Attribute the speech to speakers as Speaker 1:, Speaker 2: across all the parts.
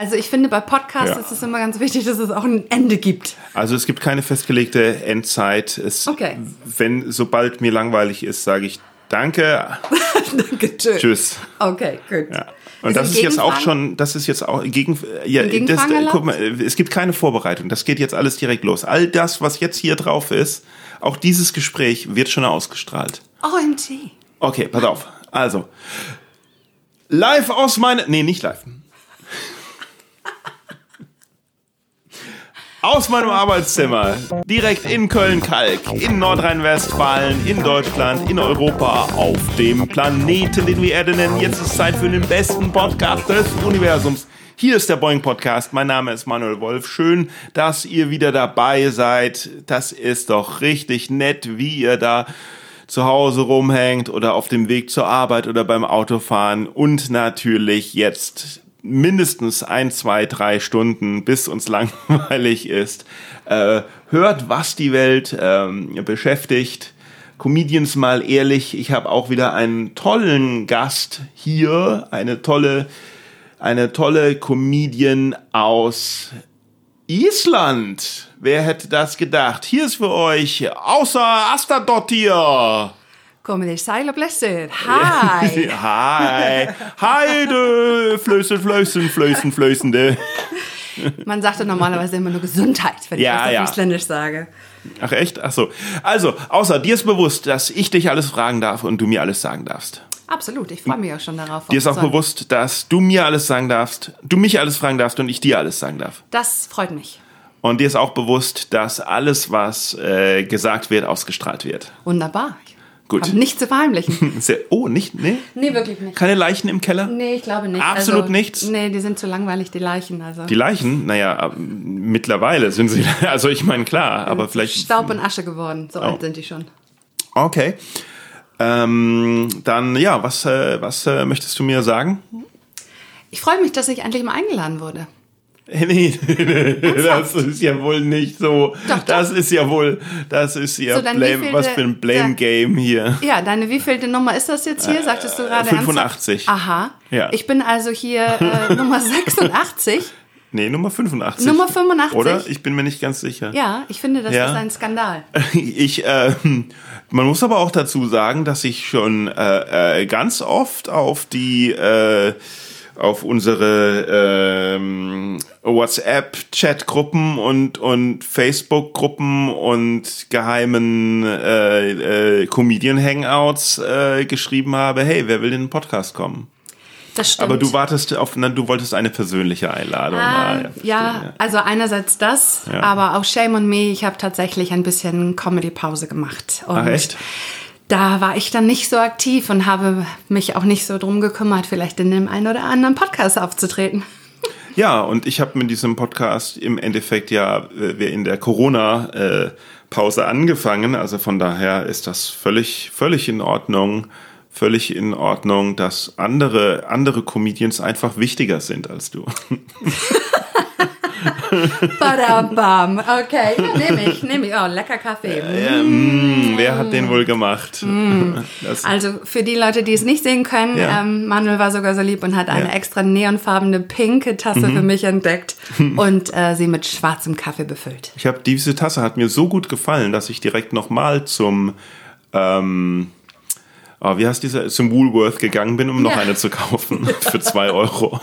Speaker 1: Also ich finde, bei Podcasts
Speaker 2: Ja.
Speaker 1: ist es immer ganz wichtig, dass es auch ein Ende gibt.
Speaker 2: Also es gibt keine festgelegte Endzeit. Es,
Speaker 1: Okay.
Speaker 2: Wenn, sobald mir langweilig ist, sage ich Danke,
Speaker 1: Danke, tschüss.
Speaker 2: tschüss.
Speaker 1: Okay, gut.
Speaker 2: Ja. Und
Speaker 1: Sind
Speaker 2: das ist jetzt auch schon, das ist jetzt auch gegen, ja, das, guck mal, es gibt keine Vorbereitung. Das geht jetzt alles direkt los. All das, was jetzt hier drauf ist, auch dieses Gespräch wird schon ausgestrahlt.
Speaker 1: OMG.
Speaker 2: Okay, pass auf. Also, live aus meiner, nee, nicht live. Aus meinem Arbeitszimmer, direkt in Köln-Kalk, in Nordrhein-Westfalen, in Deutschland, in Europa, auf dem Planeten, den wir Erde nennen. Jetzt ist Zeit für den besten Podcast des Universums. Hier ist der Boeing Podcast. Mein Name ist Manuel Wolf. Schön, dass ihr wieder dabei seid. Das ist doch richtig nett, wie ihr da zu Hause rumhängt oder auf dem Weg zur Arbeit oder beim Autofahren und natürlich jetzt mindestens ein, zwei, drei Stunden, bis uns langweilig ist, äh, hört, was die Welt ähm, beschäftigt. Comedians mal ehrlich, ich habe auch wieder einen tollen Gast hier, eine tolle, eine tolle Comedian aus Island. Wer hätte das gedacht? Hier ist für euch außer Astadottir.
Speaker 1: Kommen die Seile blessed. Hi.
Speaker 2: Hi. Heide. Flößen, Flößen, Flößen, Flößende.
Speaker 1: Man sagt ja normalerweise immer nur Gesundheit, wenn
Speaker 2: Ja,
Speaker 1: ich das
Speaker 2: ja.
Speaker 1: auf Isländisch sage.
Speaker 2: Ach echt? Ach so. Also, außer dir ist bewusst, dass ich dich alles fragen darf und du mir alles sagen darfst.
Speaker 1: Absolut, ich freue mich auch schon darauf.
Speaker 2: Dir ist auch
Speaker 1: sagen.
Speaker 2: bewusst, dass du mir alles sagen darfst, du mich alles fragen darfst und ich dir alles sagen darf.
Speaker 1: Das freut mich.
Speaker 2: Und dir ist auch bewusst, dass alles, was äh, gesagt wird, ausgestrahlt wird.
Speaker 1: Wunderbar.
Speaker 2: Gut.
Speaker 1: Hab nichts zu verheimlichen.
Speaker 2: Sehr, oh, nicht? Nee?
Speaker 1: nee, wirklich nicht.
Speaker 2: Keine Leichen im Keller?
Speaker 1: Nee, ich glaube nicht.
Speaker 2: Absolut
Speaker 1: also,
Speaker 2: nichts?
Speaker 1: Nee, die sind zu langweilig, die Leichen. Also.
Speaker 2: Die Leichen? Naja, mittlerweile sind sie, also ich meine klar, aber vielleicht...
Speaker 1: Staub und Asche geworden. So
Speaker 2: Oh.
Speaker 1: alt sind die schon.
Speaker 2: Okay. Ähm, dann, ja, was, äh, was äh, möchtest du mir sagen?
Speaker 1: Ich freue mich, dass ich endlich mal eingeladen wurde.
Speaker 2: Nee, das ist ja wohl nicht so.
Speaker 1: Doch, doch.
Speaker 2: Das ist ja wohl, das ist ja
Speaker 1: So,
Speaker 2: Blame, was für ein Blame-Game hier.
Speaker 1: Ja, deine wievielte Nummer ist das jetzt hier? Sagtest du gerade?
Speaker 2: 85.
Speaker 1: ernsthaft? Aha.
Speaker 2: Ja.
Speaker 1: Ich bin also hier äh, Nummer 86.
Speaker 2: Nee, Nummer 85.
Speaker 1: Nummer 85?
Speaker 2: Oder? Ich bin mir nicht ganz sicher.
Speaker 1: Ja, ich finde, das
Speaker 2: Ja.
Speaker 1: ist ein Skandal.
Speaker 2: Ich, äh, man muss aber auch dazu sagen, dass ich schon äh, äh, ganz oft auf die, äh, auf unsere ähm, WhatsApp-Chat-Gruppen und, und Facebook-Gruppen und geheimen äh, äh, Comedian-Hangouts äh, geschrieben habe, hey, wer will in den Podcast kommen?
Speaker 1: Das stimmt.
Speaker 2: Aber du wartest auf, na, du wolltest eine persönliche Einladung.
Speaker 1: Ah, ja,
Speaker 2: verstehe,
Speaker 1: also einerseits das,
Speaker 2: Ja.
Speaker 1: aber auch Shame on Me. Ich habe tatsächlich ein bisschen Comedy-Pause gemacht. Und
Speaker 2: Ach, echt?
Speaker 1: Da war ich dann nicht so aktiv und habe mich auch nicht so drum gekümmert, vielleicht in dem einen oder anderen Podcast aufzutreten.
Speaker 2: Ja, und ich habe mit diesem Podcast im Endeffekt ja äh, in der Corona-Pause angefangen. Also von daher ist das völlig, völlig in Ordnung. Völlig in Ordnung, dass andere, andere Comedians einfach wichtiger sind als du.
Speaker 1: Badabam. Okay, nehme ich, nehme ich. Oh, lecker Kaffee.
Speaker 2: Ja, mm, wer hat den wohl gemacht? Das,
Speaker 1: Also für die Leute, die es nicht sehen können,
Speaker 2: Ja.
Speaker 1: ähm, Manuel war sogar so lieb und hat eine
Speaker 2: Ja. Mhm.
Speaker 1: extra neonfarbene pinke Tasse für mich entdeckt und äh, sie mit schwarzem Kaffee befüllt.
Speaker 2: ich habe diese Tasse hat mir so gut gefallen, dass ich direkt nochmal zum ähm, oh, wie heißt dieser zum Woolworth gegangen bin, um noch
Speaker 1: Ja.
Speaker 2: eine zu kaufen für zwei Euro.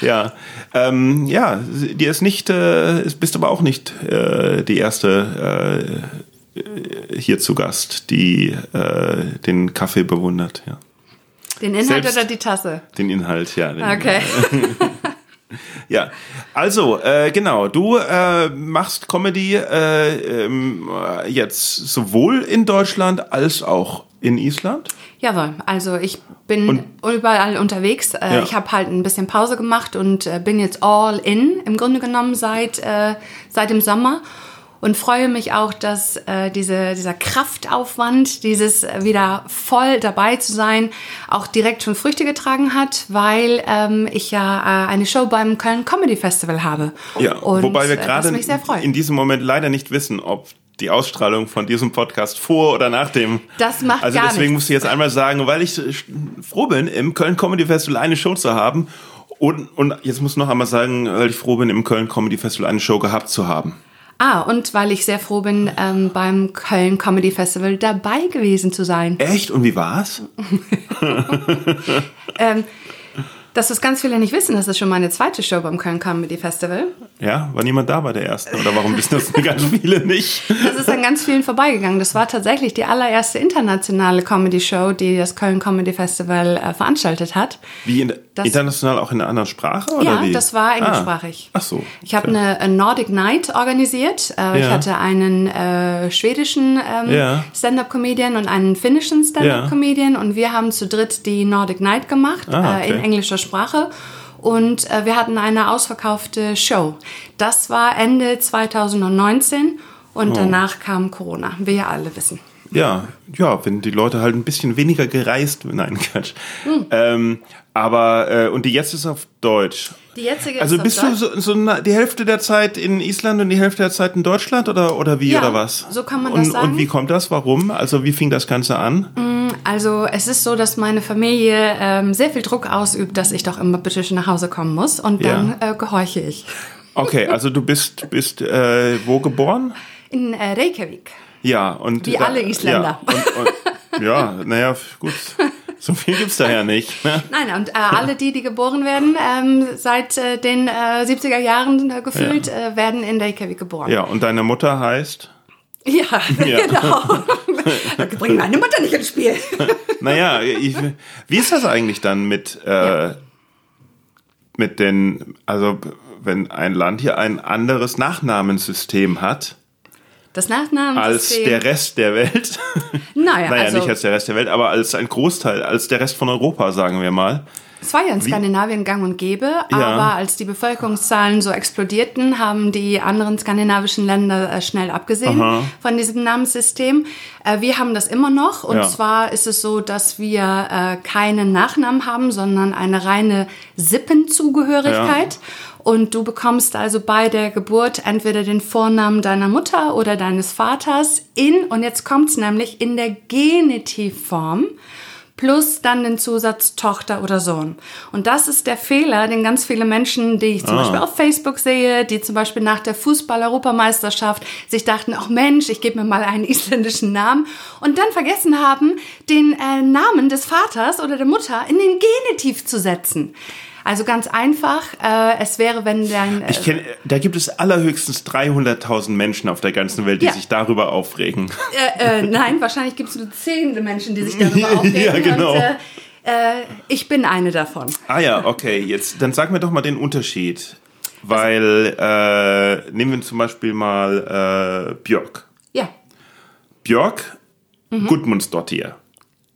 Speaker 2: Ja, ähm, ja, dir ist nicht, äh, ist- bist aber auch nicht äh, die erste äh, hier zu Gast, die äh, den Kaffee bewundert. Ja,
Speaker 1: Den Inhalt
Speaker 2: Selbst-
Speaker 1: oder die Tasse?
Speaker 2: den Inhalt, ja. Den,
Speaker 1: Okay.
Speaker 2: Ja, also äh, genau, du äh, machst Comedy äh, ähm, äh, jetzt sowohl in Deutschland als auch in Island.
Speaker 1: Jawohl, also ich bin
Speaker 2: Und-
Speaker 1: überall unterwegs. Äh,
Speaker 2: Ja.
Speaker 1: Ich habe halt ein bisschen Pause gemacht und äh, bin jetzt all in, im Grunde genommen seit, äh, seit dem Sommer. Und freue mich auch, dass äh, diese, dieser Kraftaufwand, dieses äh, wieder voll dabei zu sein, auch direkt schon Früchte getragen hat, weil ähm, ich ja äh, eine Show beim Köln Comedy Festival habe.
Speaker 2: Ja,
Speaker 1: und,
Speaker 2: wobei wir
Speaker 1: äh,
Speaker 2: gerade in diesem Moment leider nicht wissen, ob die Ausstrahlung von diesem Podcast vor oder nach dem.
Speaker 1: Das macht
Speaker 2: Also
Speaker 1: gar
Speaker 2: deswegen
Speaker 1: nichts.
Speaker 2: musste ich jetzt einmal sagen, weil ich froh bin, im Köln Comedy Festival eine Show zu haben Und, und jetzt muss ich noch einmal sagen, weil ich froh bin, im Köln Comedy Festival eine Show gehabt zu haben.
Speaker 1: Ah, und weil ich sehr froh bin, ähm, beim Köln Comedy Festival dabei gewesen zu sein.
Speaker 2: Echt? Und wie war's?
Speaker 1: ähm, dass das ganz viele nicht wissen, das ist schon meine zweite Show beim Köln Comedy Festival.
Speaker 2: Ja, war niemand da bei der ersten? Oder warum wissen das ganz viele nicht?
Speaker 1: Das ist an ganz vielen vorbeigegangen. Das war tatsächlich die allererste internationale Comedy-Show, die das Köln Comedy Festival äh, veranstaltet hat.
Speaker 2: Wie in, das, international auch in einer anderen Sprache? Oder
Speaker 1: ja,
Speaker 2: wie?
Speaker 1: das war englischsprachig.
Speaker 2: Ah, ach so. Okay.
Speaker 1: Ich habe eine, eine, Nordic Night organisiert. Äh, ja. Ich hatte einen äh, schwedischen ähm, ja. Stand-up-Comedian und einen finnischen Stand-up-Comedian ja. und wir haben zu dritt die Nordic Night gemacht ah, okay. in englischer Sprache und äh, wir hatten eine ausverkaufte Show. Das war Ende 2019 und oh. danach kam Corona, wie wir alle wissen.
Speaker 2: Ja, ja, wenn die Leute halt ein bisschen weniger gereist, nein, Quatsch. Hm. Ähm, aber äh, und die jetzt ist auf Deutsch.
Speaker 1: Die jetzige
Speaker 2: also bist du so, so die Hälfte der Zeit in Island und die Hälfte der Zeit in Deutschland oder oder wie
Speaker 1: ja,
Speaker 2: oder was?
Speaker 1: So kann man
Speaker 2: und,
Speaker 1: das sagen.
Speaker 2: Und wie kommt das? Warum? Also wie fing das Ganze an?
Speaker 1: Mm, also es ist so, dass meine Familie ähm, sehr viel Druck ausübt, dass ich doch immer bitte schon nach Hause kommen muss und dann ja. äh, gehorche ich.
Speaker 2: Okay, also du bist bist äh, wo geboren?
Speaker 1: In äh, Reykjavik.
Speaker 2: Ja und
Speaker 1: wie
Speaker 2: da,
Speaker 1: alle Isländer.
Speaker 2: Ja, und, und, ja naja gut. So viel gibt es da ja nicht. Ne?
Speaker 1: Nein, und äh, alle die, die geboren werden, ähm, seit äh, den äh, 70er Jahren äh, gefühlt, ja. Äh, werden in Reykjavik geboren.
Speaker 2: Ja, und deine Mutter heißt?
Speaker 1: Ja, ja. genau. Bring meine Mutter nicht ins Spiel.
Speaker 2: naja, ich, wie ist das eigentlich dann mit, äh, ja. mit den, also wenn ein Land hier ein anderes Nachnamenssystem hat?
Speaker 1: Das Nachnamensystem.
Speaker 2: Als der Rest der Welt.
Speaker 1: Naja,
Speaker 2: naja
Speaker 1: also,
Speaker 2: nicht als der Rest der Welt, aber als ein Großteil, als der Rest von Europa, sagen wir mal.
Speaker 1: Es war ja in Skandinavien gang und gäbe, ja. aber als die Bevölkerungszahlen so explodierten, haben die anderen skandinavischen Länder äh, schnell abgesehen Aha. von diesem Namenssystem. Äh, wir haben das immer noch und ja. zwar ist es so, dass wir äh, keinen Nachnamen haben, sondern eine reine Sippenzugehörigkeit. Ja. Und du bekommst also bei der Geburt entweder den Vornamen deiner Mutter oder deines Vaters in, und jetzt kommt's nämlich, in der Genitivform plus dann den Zusatz Tochter oder Sohn. Und das ist der Fehler, den ganz viele Menschen, die ich zum ah. Beispiel auf Facebook sehe, die zum Beispiel nach der Fußball-Europameisterschaft sich dachten, ach Mensch, ich gebe mir mal einen isländischen Namen und dann vergessen haben, den äh, Namen des Vaters oder der Mutter in den Genitiv zu setzen. Also ganz einfach, äh, es wäre, wenn dann...
Speaker 2: Äh, ich kenn, da gibt es allerhöchstens 300.000 Menschen auf der ganzen Welt, die ja. sich darüber aufregen.
Speaker 1: Äh, äh, nein, wahrscheinlich gibt es nur zehn Menschen, die sich darüber aufregen.
Speaker 2: ja, genau. Und,
Speaker 1: äh, äh, ich bin eine davon.
Speaker 2: Ah ja, okay. Jetzt, dann sag mir doch mal den Unterschied. Weil, äh, nehmen wir zum Beispiel mal äh, Björk.
Speaker 1: Ja.
Speaker 2: Björk mhm. Gudmundsdottir.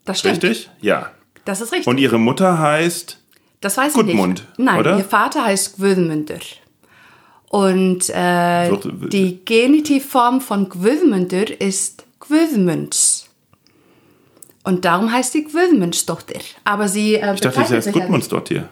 Speaker 1: Das stimmt.
Speaker 2: Richtig? Ja.
Speaker 1: Das ist richtig.
Speaker 2: Und ihre Mutter heißt
Speaker 1: das weiß
Speaker 2: Gudmund,
Speaker 1: ich nicht. Nein,
Speaker 2: oder?
Speaker 1: ihr Vater heißt Gwödmundur. Und äh, die Genitivform von Gwödmundur ist Gwödmunds. Und darum heißt sie Gwödmundsdotter. Aber sie äh,
Speaker 2: Ich dachte, sie heißt Gudmundsdottir.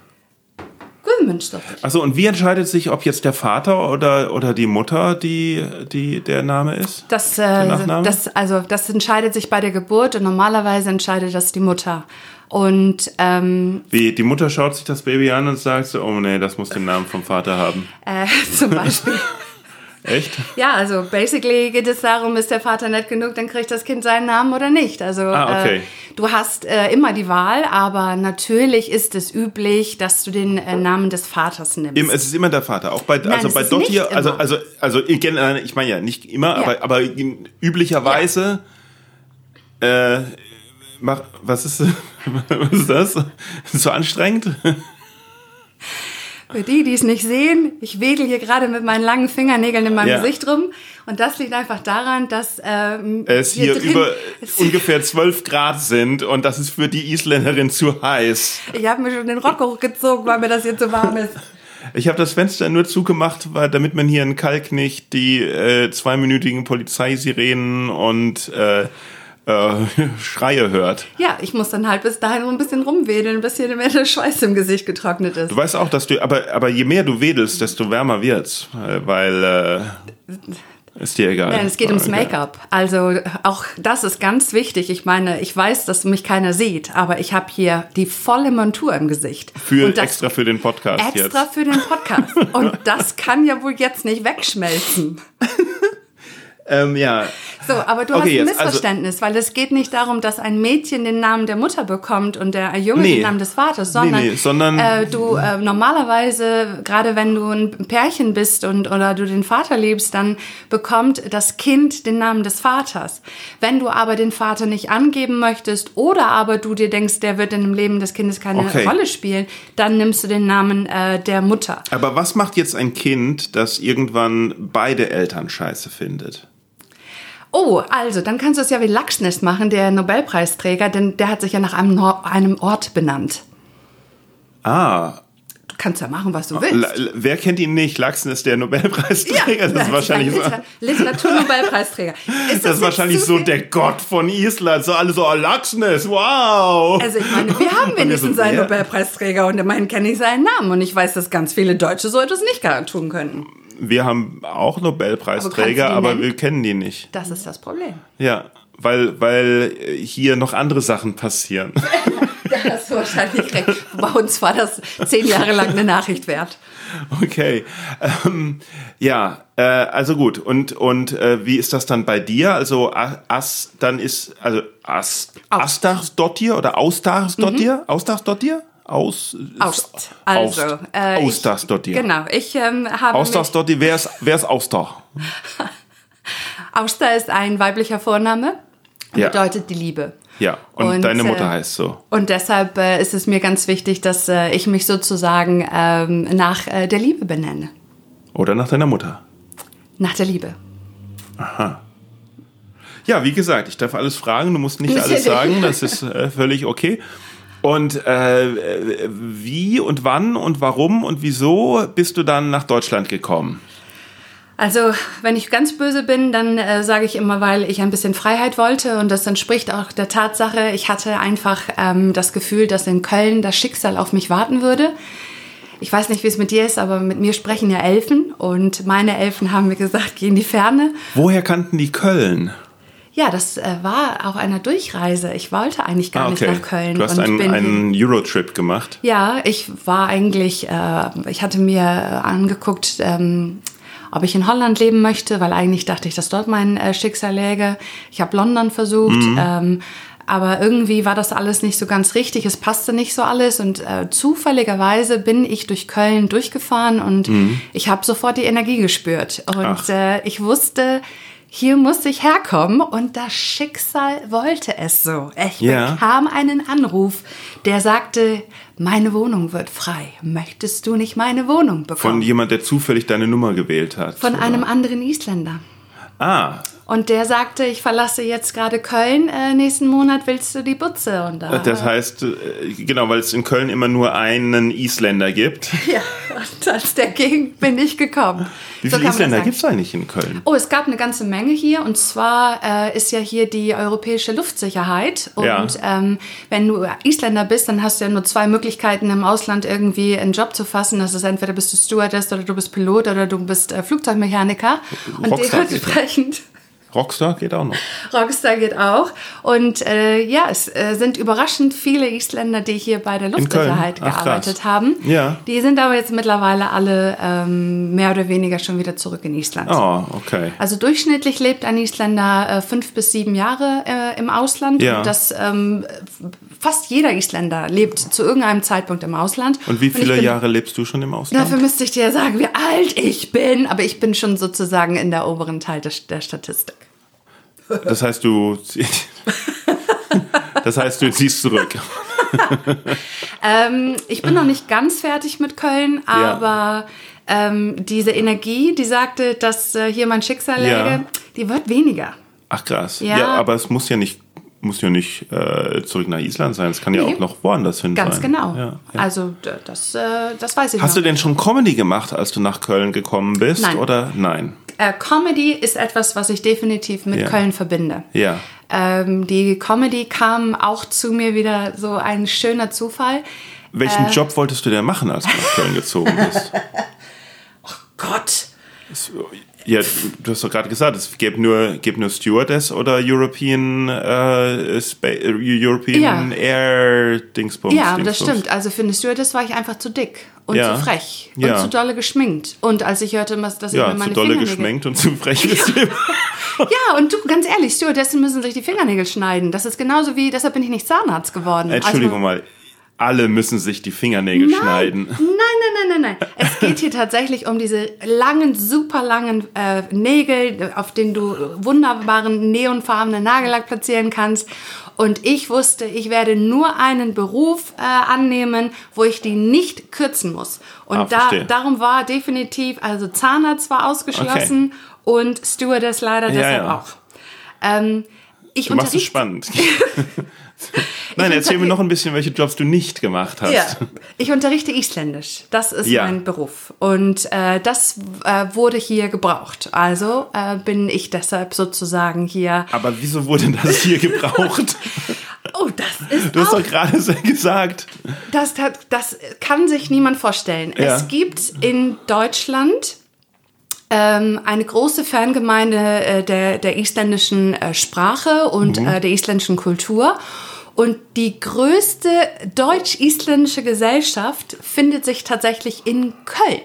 Speaker 1: Gwödmundsdotter.
Speaker 2: Achso, und wie entscheidet sich, ob jetzt der Vater oder, oder die Mutter die, die der Name ist?
Speaker 1: Das, äh, das, also, das entscheidet sich bei der Geburt und normalerweise entscheidet das die Mutter. Und ähm,
Speaker 2: wie die Mutter schaut sich das Baby an und sagt so, oh nee, das muss den Namen vom Vater haben.
Speaker 1: Äh, zum Beispiel.
Speaker 2: Echt?
Speaker 1: Ja, also basically geht es darum, ist der Vater nett genug, dann kriegt das Kind seinen Namen oder nicht. Also
Speaker 2: ah, okay.
Speaker 1: äh, du hast äh, immer die Wahl, aber natürlich ist es üblich, dass du den äh, Namen des Vaters nimmst.
Speaker 2: es ist immer der Vater, auch bei Nein, also bei Dottir, also also also ich, ich meine ja nicht immer, ja. aber aber üblicherweise ja. äh, mach, was ist, was ist das? Ist so anstrengend?
Speaker 1: Für die, die es nicht sehen, ich wedel hier gerade mit meinen langen Fingernägeln in meinem ja. Gesicht rum. Und das liegt einfach daran, dass ähm,
Speaker 2: es hier, hier über ungefähr 12 Grad sind und das ist für die Isländerin zu heiß.
Speaker 1: Ich habe mir schon den Rock hochgezogen, weil mir das hier zu warm ist.
Speaker 2: Ich habe das Fenster nur zugemacht, weil, damit man hier in Kalk nicht die äh, zweiminütigen Polizeisirenen und äh, äh, Schreie hört.
Speaker 1: Ja, ich muss dann halt bis dahin ein bisschen rumwedeln, bis hier der Schweiß im Gesicht getrocknet ist.
Speaker 2: Du weißt auch, dass du, aber, aber je mehr du wedelst, desto wärmer wird's, weil, äh, Ist dir egal.
Speaker 1: Nein, es geht ums. Make-up. Also auch das ist ganz wichtig. Ich meine, ich weiß, dass mich keiner sieht, aber ich habe hier die volle Montur im Gesicht.
Speaker 2: Für, extra für den Podcast
Speaker 1: extra
Speaker 2: jetzt.
Speaker 1: für den Podcast. Und das kann ja wohl jetzt nicht wegschmelzen.
Speaker 2: Ähm, ja.
Speaker 1: So, aber du
Speaker 2: Okay,
Speaker 1: hast ein
Speaker 2: jetzt, also-
Speaker 1: Missverständnis, weil es geht nicht darum, dass ein Mädchen den Namen der Mutter bekommt und der Junge
Speaker 2: Nee.
Speaker 1: den Namen des Vaters, sondern,
Speaker 2: nee, sondern-
Speaker 1: äh, du äh, normalerweise, gerade wenn du ein Pärchen bist und oder du den Vater liebst, dann bekommt das Kind den Namen des Vaters. Wenn du aber den Vater nicht angeben möchtest oder aber du dir denkst, der wird in dem Leben des Kindes keine
Speaker 2: Okay.
Speaker 1: Rolle spielen, dann nimmst du den Namen äh, der Mutter.
Speaker 2: Aber was macht jetzt ein Kind, das irgendwann beide Eltern scheiße findet?
Speaker 1: Oh, also, dann kannst du es ja wie Laxness machen, der Nobelpreisträger, denn der hat sich ja nach einem, einem Ort benannt.
Speaker 2: Ah,
Speaker 1: Du kannst ja machen, was du willst.
Speaker 2: La- wer kennt ihn nicht? Laxen ist der Nobelpreisträger. das ist wahrscheinlich so.
Speaker 1: Liter Literaturnobelpreisträger. Ist
Speaker 2: Das ist wahrscheinlich so der Gott von Island. So alle so, oh, Laxness, wow.
Speaker 1: Also ich meine, wir haben wenigstens
Speaker 2: so,
Speaker 1: einen
Speaker 2: wer?
Speaker 1: Nobelpreisträger und immerhin kenne ich seinen Namen und ich weiß, dass ganz viele Deutsche so etwas nicht gar tun könnten.
Speaker 2: Wir haben auch
Speaker 1: Aber
Speaker 2: Nobelpreisträger, aber
Speaker 1: nennen?
Speaker 2: wir kennen die nicht.
Speaker 1: Das ist das Problem.
Speaker 2: Ja, weil, weil hier noch andere Sachen passieren.
Speaker 1: Da hast du wahrscheinlich recht. Bei uns war das zehn Jahre lang eine Nachricht wert.
Speaker 2: Okay. Ähm, ja, äh, also gut. Und, und äh, wie ist das dann bei dir? Also As, dann ist, also As,
Speaker 1: Aust.
Speaker 2: Astarsdottir oder Austarsdottir? Austarsdottir? Aus,
Speaker 1: Aust. Also,
Speaker 2: Aust.
Speaker 1: äh,
Speaker 2: Austarsdottir.
Speaker 1: Genau, ich ähm, habe mich,
Speaker 2: Austarsdottir, wer ist, wer ist Auster?
Speaker 1: Auster ist ein weiblicher Vorname und
Speaker 2: Ja.
Speaker 1: bedeutet die Liebe.
Speaker 2: Ja, und,
Speaker 1: Und,
Speaker 2: deine Mutter
Speaker 1: äh,
Speaker 2: heißt so.
Speaker 1: Und deshalb äh, ist es mir ganz wichtig, dass äh, ich mich sozusagen ähm, nach äh, der Liebe benenne.
Speaker 2: Oder nach deiner Mutter.
Speaker 1: Nach der Liebe.
Speaker 2: Ja, wie gesagt, ich darf alles fragen, du musst nicht alles sagen, das ist äh, völlig okay. Und äh, wie und wann und warum und wieso bist du dann nach Deutschland gekommen?
Speaker 1: Also, wenn ich ganz böse bin, dann äh, sage ich immer, weil ich ein bisschen Freiheit wollte und das entspricht auch der Tatsache, ich hatte einfach ähm, das Gefühl, dass in Köln das Schicksal auf mich warten würde. Ich weiß nicht, wie es mit dir ist, aber mit mir sprechen ja Elfen und meine Elfen haben mir gesagt, geh in die Ferne.
Speaker 2: Woher kannten die Köln?
Speaker 1: Ja, das äh, war auch eine Durchreise. Ich wollte eigentlich gar nicht nach Köln.
Speaker 2: Ah, Du hast einen, einen Eurotrip gemacht.
Speaker 1: Ja, ich war eigentlich, äh, ich hatte mir äh, angeguckt, ähm, ob ich in Holland leben möchte, weil eigentlich dachte ich, dass dort mein äh, Schicksal läge. Ich habe London versucht, ähm, aber irgendwie war das alles nicht so ganz richtig. Es passte nicht so alles und äh, zufälligerweise bin ich durch Köln durchgefahren und ich habe sofort die Energie gespürt und äh, ich wusste. Hier muss ich herkommen und das Schicksal wollte es so. Ich
Speaker 2: Ja.
Speaker 1: bekam einen Anruf, der sagte, meine Wohnung wird frei. Möchtest du nicht meine Wohnung
Speaker 2: Von
Speaker 1: bekommen?
Speaker 2: jemand, der zufällig deine Nummer gewählt hat.
Speaker 1: Von
Speaker 2: oder?
Speaker 1: einem anderen Isländer.
Speaker 2: Ah,
Speaker 1: Und der sagte, ich verlasse jetzt gerade Köln, äh, nächsten Monat willst du die Butze. Und da,
Speaker 2: das heißt, äh, genau, weil es in Köln immer nur einen Isländer gibt.
Speaker 1: ja, und als der ging, bin ich gekommen.
Speaker 2: Wie
Speaker 1: So
Speaker 2: viele
Speaker 1: man
Speaker 2: Isländer gibt es eigentlich in Köln?
Speaker 1: Oh, es gab eine ganze Menge hier und zwar äh, ist ja hier die europäische Luftsicherheit und
Speaker 2: Ja.
Speaker 1: ähm, wenn du Isländer bist, dann hast du ja nur zwei Möglichkeiten im Ausland irgendwie einen Job zu fassen. Das ist entweder bist du Stewardess oder du bist Pilot oder du bist äh, Flugzeugmechaniker und dementsprechend
Speaker 2: Rockstar geht auch noch.
Speaker 1: Rockstar geht auch und äh, ja, es äh, sind überraschend viele Isländer, die hier bei der Luftsicherheit?
Speaker 2: Ach,
Speaker 1: gearbeitet
Speaker 2: krass.
Speaker 1: haben.
Speaker 2: Ja.
Speaker 1: Die sind aber jetzt mittlerweile alle ähm, mehr oder weniger schon wieder zurück in Island.
Speaker 2: Oh, okay.
Speaker 1: Also durchschnittlich lebt ein Isländer äh, fünf bis sieben Jahre äh, im Ausland.
Speaker 2: Ja.
Speaker 1: Und das ähm, fast jeder Isländer lebt zu irgendeinem Zeitpunkt im Ausland.
Speaker 2: Und wie viele
Speaker 1: bin,
Speaker 2: Jahre lebst du schon im Ausland?
Speaker 1: Dafür müsste ich dir sagen, wie alt ich bin. Aber ich bin schon sozusagen in der oberen Teil des, der Statistik.
Speaker 2: Das heißt, du. Das heißt, du ziehst zurück.
Speaker 1: Ähm, ich bin noch nicht ganz fertig mit Köln, aber ähm, diese Energie, die sagte, dass äh, hier mein Schicksal
Speaker 2: Ja.
Speaker 1: läge, die wird weniger.
Speaker 2: Ach krass.
Speaker 1: Ja.
Speaker 2: Ja, aber es muss ja nicht, muss ja nicht äh, zurück nach Island sein. Es kann ja
Speaker 1: Nee.
Speaker 2: auch noch woanders hin
Speaker 1: Ganz
Speaker 2: sein.
Speaker 1: genau.
Speaker 2: Ja, ja.
Speaker 1: Also das, äh, das weiß ich
Speaker 2: Hast du
Speaker 1: noch.
Speaker 2: denn schon Comedy gemacht, als du nach Köln gekommen bist?
Speaker 1: Nein.
Speaker 2: Oder nein?
Speaker 1: Äh, Comedy ist etwas, was ich definitiv mit
Speaker 2: Ja.
Speaker 1: Köln verbinde.
Speaker 2: Ja.
Speaker 1: Ähm, die Comedy kam auch zu mir wieder so ein schöner Zufall.
Speaker 2: Welchen
Speaker 1: Äh.
Speaker 2: Job wolltest du denn machen, als du nach Köln gezogen bist?
Speaker 1: Gott,
Speaker 2: Es- Ja, du hast doch gerade gesagt, es gäbe nur, gäbe nur Stewardess oder European, äh, European
Speaker 1: Ja.
Speaker 2: Air Dingsbums.
Speaker 1: Ja, aber das
Speaker 2: Dingsbums.
Speaker 1: stimmt. Also für eine Stewardess war ich einfach zu dick und
Speaker 2: Ja.
Speaker 1: zu frech und
Speaker 2: Ja.
Speaker 1: zu dolle geschminkt. Und als ich hörte, dass ich
Speaker 2: Ja,
Speaker 1: mir
Speaker 2: zu
Speaker 1: meine
Speaker 2: dolle
Speaker 1: Fingernägel...
Speaker 2: geschminkt und zu frech bist du.
Speaker 1: Ja, und du, ganz ehrlich, Stewardessen müssen sich die Fingernägel schneiden. Das ist genauso wie, deshalb bin ich nicht Zahnarzt geworden.
Speaker 2: Entschuldigung
Speaker 1: Also,
Speaker 2: mal, alle müssen sich die Fingernägel schneiden.
Speaker 1: Nein, nein, nein, nein, nein. Es geht hier tatsächlich um diese langen, super langen äh, Nägel, auf denen du wunderbaren neonfarbenen Nagellack platzieren kannst. Und ich wusste, ich werde nur einen Beruf äh, annehmen, wo ich die nicht kürzen muss. Und
Speaker 2: Ah,
Speaker 1: da, darum war definitiv, also Zahnarzt war ausgeschlossen und Stewardess leider deshalb
Speaker 2: ja.
Speaker 1: auch. Ähm, ich
Speaker 2: Du machst es spannend. Nein, erzähl mir noch ein bisschen, welche Jobs du nicht gemacht hast.
Speaker 1: Ja, ich unterrichte Isländisch. Das ist
Speaker 2: Ja.
Speaker 1: mein Beruf. Und äh, das äh, wurde hier gebraucht. Also äh, bin ich deshalb sozusagen hier.
Speaker 2: Aber wieso wurde das hier gebraucht?
Speaker 1: Oh, das ist
Speaker 2: Du hast
Speaker 1: auch,
Speaker 2: doch gerade so gesagt.
Speaker 1: das, das, das kann sich niemand vorstellen.
Speaker 2: Ja.
Speaker 1: Es gibt in Deutschland ähm, eine große Fangemeinde äh, der, der isländischen äh, Sprache und
Speaker 2: Mhm.
Speaker 1: äh, der isländischen Kultur. Und die größte deutsch-isländische Gesellschaft findet sich tatsächlich in Köln.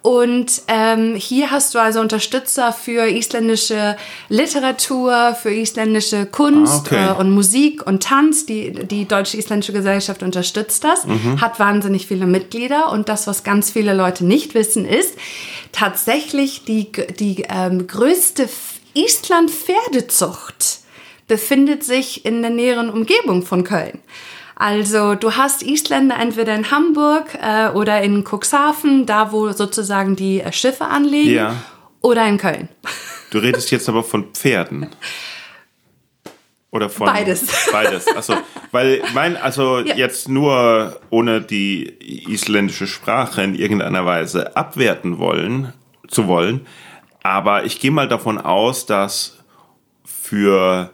Speaker 1: Und ähm, hier hast du also Unterstützer für isländische Literatur, für isländische Kunst
Speaker 2: Ah, okay.
Speaker 1: äh, und Musik und Tanz. Die, die deutsche-isländische Gesellschaft unterstützt das, hat wahnsinnig viele Mitglieder. Und das, was ganz viele Leute nicht wissen, ist tatsächlich die, die ähm, größte Island-Pferdezucht befindet sich in der näheren Umgebung von Köln. Also du hast Isländer entweder in Hamburg äh, oder in Cuxhaven, da wo sozusagen die äh, Schiffe anlegen,
Speaker 2: Ja.
Speaker 1: oder in Köln.
Speaker 2: Du redest jetzt aber von Pferden. Oder von
Speaker 1: Beides.
Speaker 2: Beides. Also, weil mein, also
Speaker 1: Ja.
Speaker 2: jetzt nur ohne die isländische Sprache in irgendeiner Weise abwerten wollen, zu wollen, aber ich gehe mal davon aus, dass für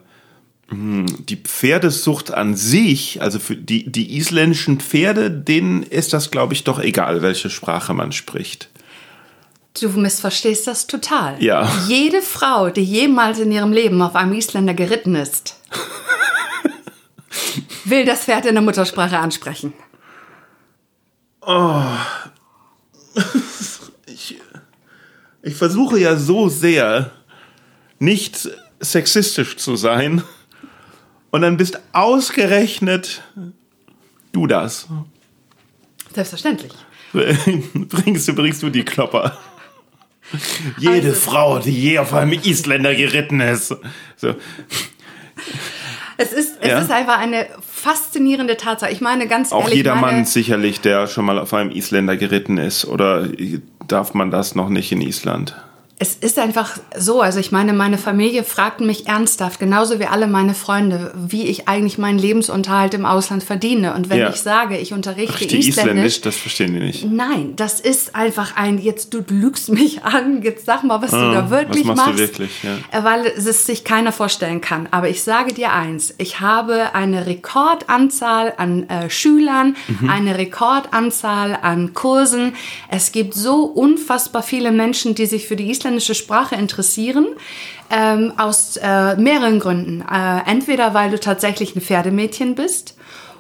Speaker 2: hm, die Pferdesucht an sich, also für die, die isländischen Pferde, denen ist das, glaube ich, doch egal, welche Sprache man spricht.
Speaker 1: Du missverstehst das total.
Speaker 2: Ja.
Speaker 1: Jede Frau, die jemals in ihrem Leben auf einem Isländer geritten ist, will das Pferd in der Muttersprache ansprechen.
Speaker 2: Ich versuche ja so sehr, nicht sexistisch zu sein. Und dann bist ausgerechnet du das.
Speaker 1: Selbstverständlich.
Speaker 2: Bringst du, bringst du die Klopper. Jede
Speaker 1: Also-
Speaker 2: Frau, die je auf einem Isländer geritten ist. So.
Speaker 1: Es ist, es
Speaker 2: Ja.
Speaker 1: ist einfach eine faszinierende Tatsache. Ich meine, ganz
Speaker 2: Auch
Speaker 1: ehrlich,
Speaker 2: jeder
Speaker 1: meine,
Speaker 2: Mann sicherlich, der schon mal auf einem Isländer geritten ist. Oder darf man das noch nicht in Island?
Speaker 1: Es ist einfach so, also ich meine, meine Familie fragt mich ernsthaft, genauso wie alle meine Freunde, wie ich eigentlich meinen Lebensunterhalt im Ausland verdiene. Und wenn
Speaker 2: Ja.
Speaker 1: ich sage, ich unterrichte
Speaker 2: Richtig
Speaker 1: Isländisch,
Speaker 2: Isländisch, das verstehen die nicht.
Speaker 1: nein, das ist einfach ein, jetzt du lügst mich an, jetzt sag mal, was du da wirklich
Speaker 2: Ah, was machst du
Speaker 1: machst.
Speaker 2: wirklich, ja.
Speaker 1: Weil es sich keiner vorstellen kann. Aber ich sage dir eins, ich habe eine Rekordanzahl an äh, Schülern,
Speaker 2: Mhm.
Speaker 1: eine Rekordanzahl an Kursen. Es gibt so unfassbar viele Menschen, die sich für die isländische Sprache interessieren. Ähm, aus äh, mehreren Gründen. Äh, entweder weil du tatsächlich ein Pferdemädchen bist.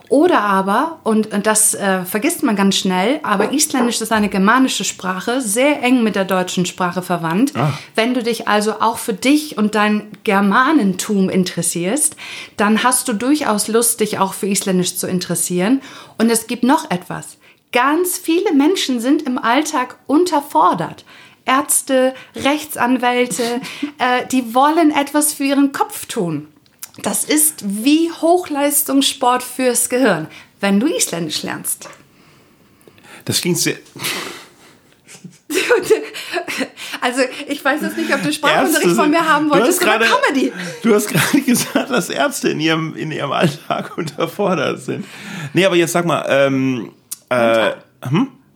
Speaker 1: Oder aber, und und das äh, vergisst man ganz schnell, aber Isländisch ist eine germanische Sprache, sehr eng mit der deutschen Sprache verwandt. Wenn du dich also auch für dich und dein Germanentum interessierst, dann hast du durchaus Lust, dich auch für Isländisch zu interessieren. Und es gibt noch etwas. Ganz viele Menschen sind im Alltag unterfordert. Ärzte, Rechtsanwälte, äh, die wollen etwas für ihren Kopf tun. Das ist wie Hochleistungssport fürs Gehirn, wenn du Isländisch lernst.
Speaker 2: Das klingt sehr.
Speaker 1: Also ich weiß jetzt nicht, ob du Sprachunterricht
Speaker 2: Ärzte
Speaker 1: von mir haben wolltest oder
Speaker 2: gerade-
Speaker 1: Comedy.
Speaker 2: Du hast gerade gesagt, dass Ärzte in ihrem, in ihrem Alltag unterfordert sind. Nee, aber jetzt sag mal, ähm, äh,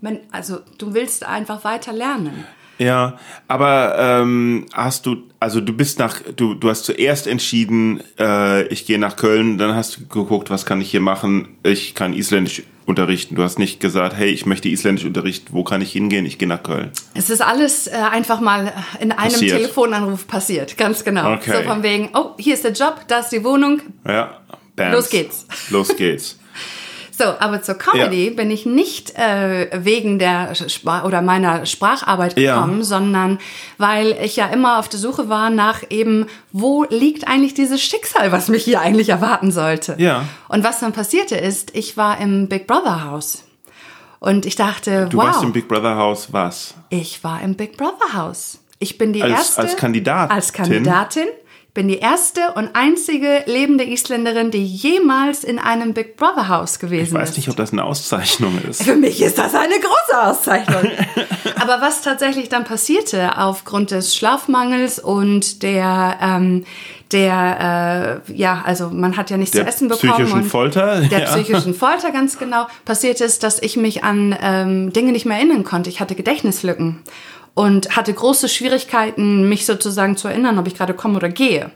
Speaker 1: Wenn, also du willst einfach weiter lernen.
Speaker 2: Ja, aber ähm, hast du, also du bist nach, du, du hast zuerst entschieden, äh, ich gehe nach Köln, dann hast du geguckt, was kann ich hier machen? Ich kann Isländisch unterrichten. Du hast nicht gesagt, hey, ich möchte Isländisch unterrichten, wo kann ich hingehen? Ich gehe nach Köln.
Speaker 1: Es ist alles äh, einfach mal in einem
Speaker 2: Passiert.
Speaker 1: Telefonanruf passiert, ganz genau.
Speaker 2: Okay.
Speaker 1: So von wegen, oh, hier ist der Job, da ist die Wohnung.
Speaker 2: Ja, Bams.
Speaker 1: Los geht's.
Speaker 2: Los geht's.
Speaker 1: So, aber zur Comedy
Speaker 2: Ja.
Speaker 1: bin ich nicht äh, wegen der Spra oder meiner Spracharbeit
Speaker 2: Ja.
Speaker 1: gekommen, sondern weil ich ja immer auf der Suche war nach eben, wo liegt eigentlich dieses Schicksal, was mich hier eigentlich erwarten sollte.
Speaker 2: Ja.
Speaker 1: Und was dann passierte ist, ich war im Big Brother Haus. Und ich dachte,
Speaker 2: Du
Speaker 1: wow,
Speaker 2: warst im Big Brother Haus was?
Speaker 1: ich war im Big Brother Haus. Ich bin die
Speaker 2: Als-
Speaker 1: erste
Speaker 2: als Kandidatin?
Speaker 1: Als Kandidatin. Bin die erste und einzige lebende Isländerin, die jemals in einem Big Brother Haus gewesen
Speaker 2: Ich weiß
Speaker 1: ist.
Speaker 2: nicht, ob das eine Auszeichnung ist.
Speaker 1: Für mich ist das eine große Auszeichnung. Aber was tatsächlich dann passierte aufgrund des Schlafmangels und der, ähm, der, äh, ja, also man hat ja nichts
Speaker 2: Der
Speaker 1: zu essen bekommen.
Speaker 2: psychischen
Speaker 1: und
Speaker 2: Folter,
Speaker 1: Der
Speaker 2: ja.
Speaker 1: psychischen Folter, ganz genau. Passiert ist, dass ich mich an ähm, Dinge nicht mehr erinnern konnte. Ich hatte Gedächtnislücken und hatte große Schwierigkeiten, mich sozusagen zu erinnern, ob ich gerade komme oder gehe.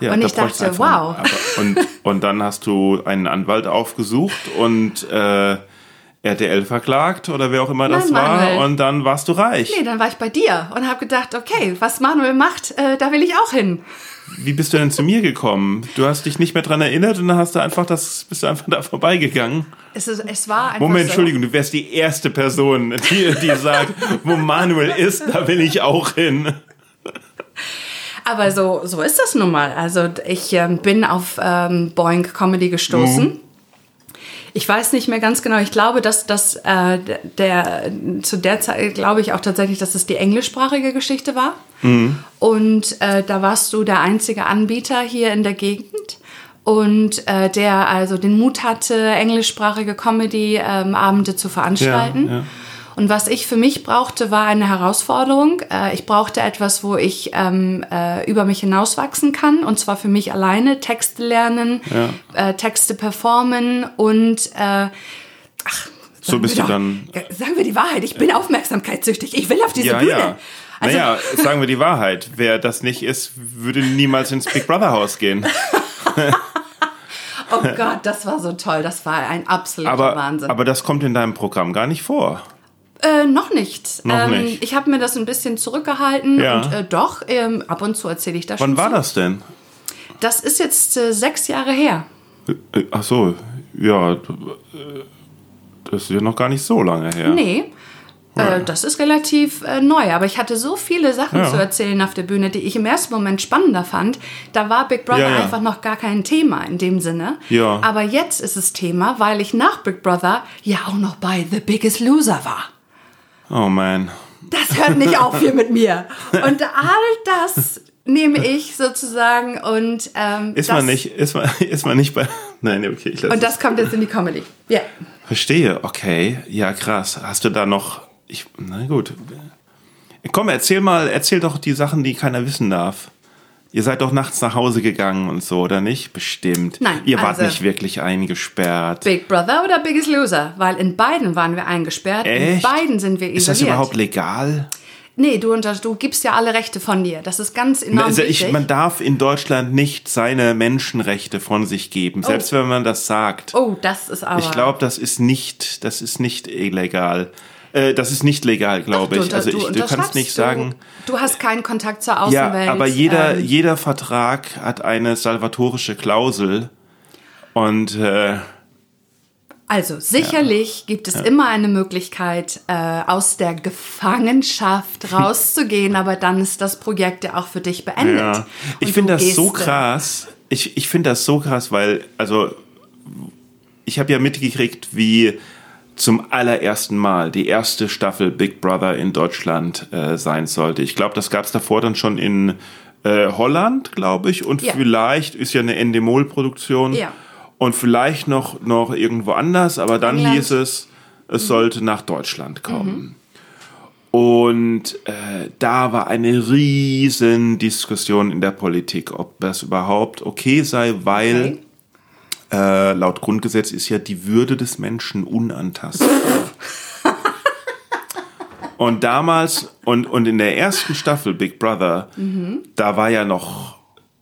Speaker 2: Ja,
Speaker 1: und
Speaker 2: da
Speaker 1: ich dachte, wow.
Speaker 2: aber- Und, und dann hast du einen Anwalt aufgesucht und äh, RTL verklagt oder wer auch immer das
Speaker 1: Nein,
Speaker 2: war.
Speaker 1: Manuel.
Speaker 2: Und dann warst du reich.
Speaker 1: Nee, dann war ich bei dir und habe gedacht, okay, was Manuel macht, äh, da will ich auch hin.
Speaker 2: Wie bist du denn zu mir gekommen? Du hast dich nicht mehr dran erinnert und dann hast du einfach das, bist du einfach da vorbeigegangen.
Speaker 1: Es, ist, es war einfach
Speaker 2: Moment,
Speaker 1: so.
Speaker 2: Entschuldigung, du wärst die erste Person, die, die sagt, wo Manuel ist, da will ich auch hin.
Speaker 1: Aber so, so ist das nun mal. Also ich ähm, bin auf ähm, Boeing Comedy gestoßen.
Speaker 2: Mhm.
Speaker 1: Ich weiß nicht mehr ganz genau. Ich glaube, dass das äh, der zu der Zeit glaube ich auch tatsächlich, dass es die englischsprachige Geschichte war.
Speaker 2: Mhm.
Speaker 1: Und äh, da warst du der einzige Anbieter hier in der Gegend. Und äh, der also den Mut hatte, englischsprachige Comedy-Abende zu veranstalten.
Speaker 2: Ja, ja.
Speaker 1: Und was ich für mich brauchte, war eine Herausforderung. Äh, ich brauchte etwas, wo ich ähm, äh, über mich hinauswachsen kann. Und zwar für mich alleine. Texte lernen, äh, Texte performen und äh,
Speaker 2: So
Speaker 1: sagen
Speaker 2: bist
Speaker 1: wir
Speaker 2: du
Speaker 1: doch-
Speaker 2: dann.
Speaker 1: Sagen wir die Wahrheit. Ich bin aufmerksamkeitssüchtig. Ich will auf diese
Speaker 2: Ja,
Speaker 1: Bühne.
Speaker 2: ja.
Speaker 1: Also,
Speaker 2: naja, sagen wir die Wahrheit. Wer das nicht ist, würde niemals ins Big Brother Haus gehen.
Speaker 1: oh Gott, das war so toll. Das war ein absoluter
Speaker 2: Aber,
Speaker 1: Wahnsinn.
Speaker 2: aber das kommt in deinem Programm gar nicht vor.
Speaker 1: Äh, noch nicht.
Speaker 2: Noch
Speaker 1: ähm,
Speaker 2: nicht.
Speaker 1: Ich habe mir das ein bisschen zurückgehalten
Speaker 2: Ja.
Speaker 1: und äh, doch, ähm, ab und zu erzähle ich das
Speaker 2: Wann
Speaker 1: schon.
Speaker 2: war
Speaker 1: zu.
Speaker 2: das denn?
Speaker 1: Das ist jetzt äh, sechs Jahre her.
Speaker 2: Äh, Ach so, ja, äh, das ist ja noch gar nicht so lange her.
Speaker 1: Nee. Äh, das ist relativ äh, neu, aber ich hatte so viele Sachen
Speaker 2: Ja.
Speaker 1: zu erzählen auf der Bühne, die ich im ersten Moment spannender fand. Da war Big Brother
Speaker 2: ja.
Speaker 1: einfach noch gar kein Thema in dem Sinne.
Speaker 2: Ja.
Speaker 1: Aber jetzt ist es Thema, weil ich nach Big Brother ja auch noch bei The Biggest Loser war.
Speaker 2: Oh man.
Speaker 1: Das hört nicht auf hier mit mir. Und all das nehme ich sozusagen und ähm,
Speaker 2: Ist man nicht, ist man, ist man nicht bei. Nein, okay, ich
Speaker 1: Und das kommt jetzt in die Comedy. Ja.
Speaker 2: Verstehe, okay. Ja, krass. Hast du da noch. Ich, na gut. Komm, erzähl mal, erzähl doch die Sachen, die keiner wissen darf. Ihr seid doch nachts nach Hause gegangen und so, oder nicht? Bestimmt.
Speaker 1: Nein,
Speaker 2: Ihr wart
Speaker 1: also-
Speaker 2: nicht wirklich eingesperrt.
Speaker 1: Big Brother oder Biggest Loser? Weil in beiden waren wir eingesperrt. In
Speaker 2: Echt?
Speaker 1: beiden sind wir isoliert.
Speaker 2: Ist das überhaupt legal?
Speaker 1: Nee, du, du gibst ja alle Rechte von dir. Das ist ganz enorm
Speaker 2: Also
Speaker 1: wichtig.
Speaker 2: ich, man darf in Deutschland nicht seine Menschenrechte von sich geben, selbst wenn man das sagt.
Speaker 1: oh, das ist aber...
Speaker 2: Ich glaube, das ist nicht, das ist nicht illegal. Äh, das ist nicht legal, glaube
Speaker 1: du,
Speaker 2: ich. Also
Speaker 1: du
Speaker 2: ich, du
Speaker 1: unterschreibst,
Speaker 2: kannst nicht sagen.
Speaker 1: Du, du hast keinen Kontakt zur
Speaker 2: Ja,
Speaker 1: Außenwelt.
Speaker 2: aber jeder,
Speaker 1: ähm,
Speaker 2: jeder Vertrag hat eine salvatorische Klausel. Und äh,
Speaker 1: Also sicherlich gibt es immer eine Möglichkeit, äh, aus der Gefangenschaft rauszugehen, aber dann ist das Projekt ja auch für dich beendet.
Speaker 2: ja, ich
Speaker 1: du
Speaker 2: finde das so krass. Ich, ich finde das so krass, weil, also, ich habe ja mitgekriegt, wie zum allerersten Mal die erste Staffel Big Brother in Deutschland äh, sein sollte. Ich glaube, das gab es davor dann schon in äh, Holland, glaube ich, und
Speaker 1: Ja.
Speaker 2: vielleicht ist ja eine Endemol-Produktion
Speaker 1: Ja.
Speaker 2: und vielleicht noch, noch irgendwo anders, aber dann
Speaker 1: England.
Speaker 2: hieß es, es sollte nach Deutschland kommen. Und äh, da war eine riesen Diskussion in der Politik, ob das überhaupt okay sei, weil
Speaker 1: Okay.
Speaker 2: Äh, laut Grundgesetz ist ja die Würde des Menschen unantastbar. Und damals, und, und in der ersten Staffel Big Brother, mhm. da war ja noch,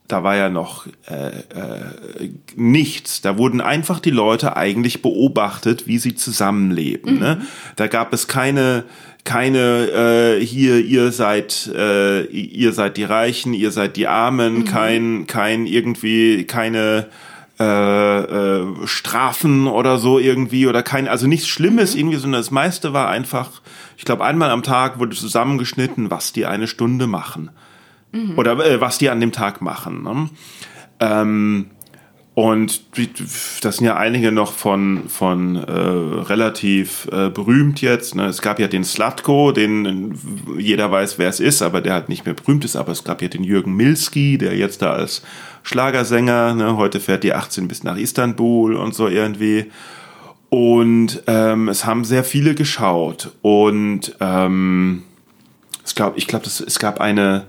Speaker 2: da war ja noch äh, äh, nichts. Da wurden einfach die Leute eigentlich beobachtet, wie sie zusammenleben. Ne? Mhm. Ne? Da gab es keine, keine äh, hier ihr seid äh, ihr seid die Reichen, ihr seid die Armen, mhm. kein kein irgendwie keine äh, äh, Strafen oder so irgendwie oder kein also nichts Schlimmes mhm. irgendwie, sondern das meiste war einfach, ich glaube einmal am Tag wurde zusammengeschnitten, was die eine Stunde machen mhm. oder äh, was die an dem Tag machen. Ne? Ähm, und das sind ja einige noch von, von äh, relativ äh, berühmt jetzt. Ne? Es gab ja den Slatko, den jeder weiß, wer es ist, aber der halt nicht mehr berühmt ist. Aber es gab ja den Jürgen Milski, der jetzt da als Schlagersänger, ne? heute fährt die 18 bis nach Istanbul und so irgendwie. Und ähm, es haben sehr viele geschaut. Und ähm, ich glaube, ich glaub, es gab eine,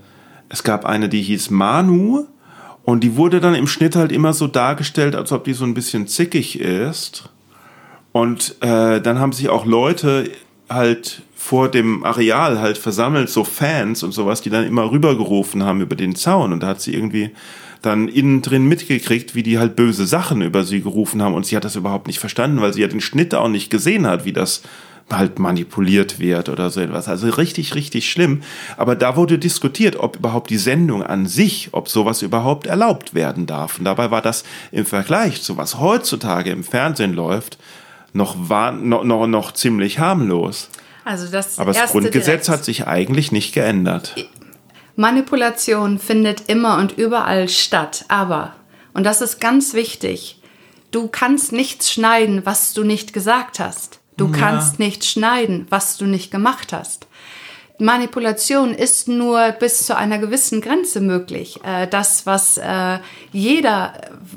Speaker 2: es gab eine, die hieß Manu und die wurde dann im Schnitt halt immer so dargestellt, als ob die so ein bisschen zickig ist. Und äh, dann haben sich auch Leute halt vor dem Areal halt versammelt, so Fans und sowas, die dann immer rübergerufen haben über den Zaun. Und da hat sie irgendwie dann innen drin mitgekriegt, wie die halt böse Sachen über sie gerufen haben. Und sie hat das überhaupt nicht verstanden, weil sie ja den Schnitt auch nicht gesehen hat, wie das halt manipuliert wird oder so etwas. Also richtig, richtig schlimm. Aber da wurde diskutiert, ob überhaupt die Sendung an sich, ob sowas überhaupt erlaubt werden darf. Und dabei war das im Vergleich zu was heutzutage im Fernsehen läuft, noch, war, noch, noch, noch ziemlich harmlos.
Speaker 1: Also das
Speaker 2: Aber das Grundgesetz hat sich eigentlich nicht geändert.
Speaker 1: Manipulation findet immer und überall statt. Aber, und das ist ganz wichtig, du kannst nichts schneiden, was du nicht gesagt hast. Du ja. kannst nicht schneiden, was du nicht gemacht hast. Manipulation ist nur bis zu einer gewissen Grenze möglich. Äh, das, was äh, jeder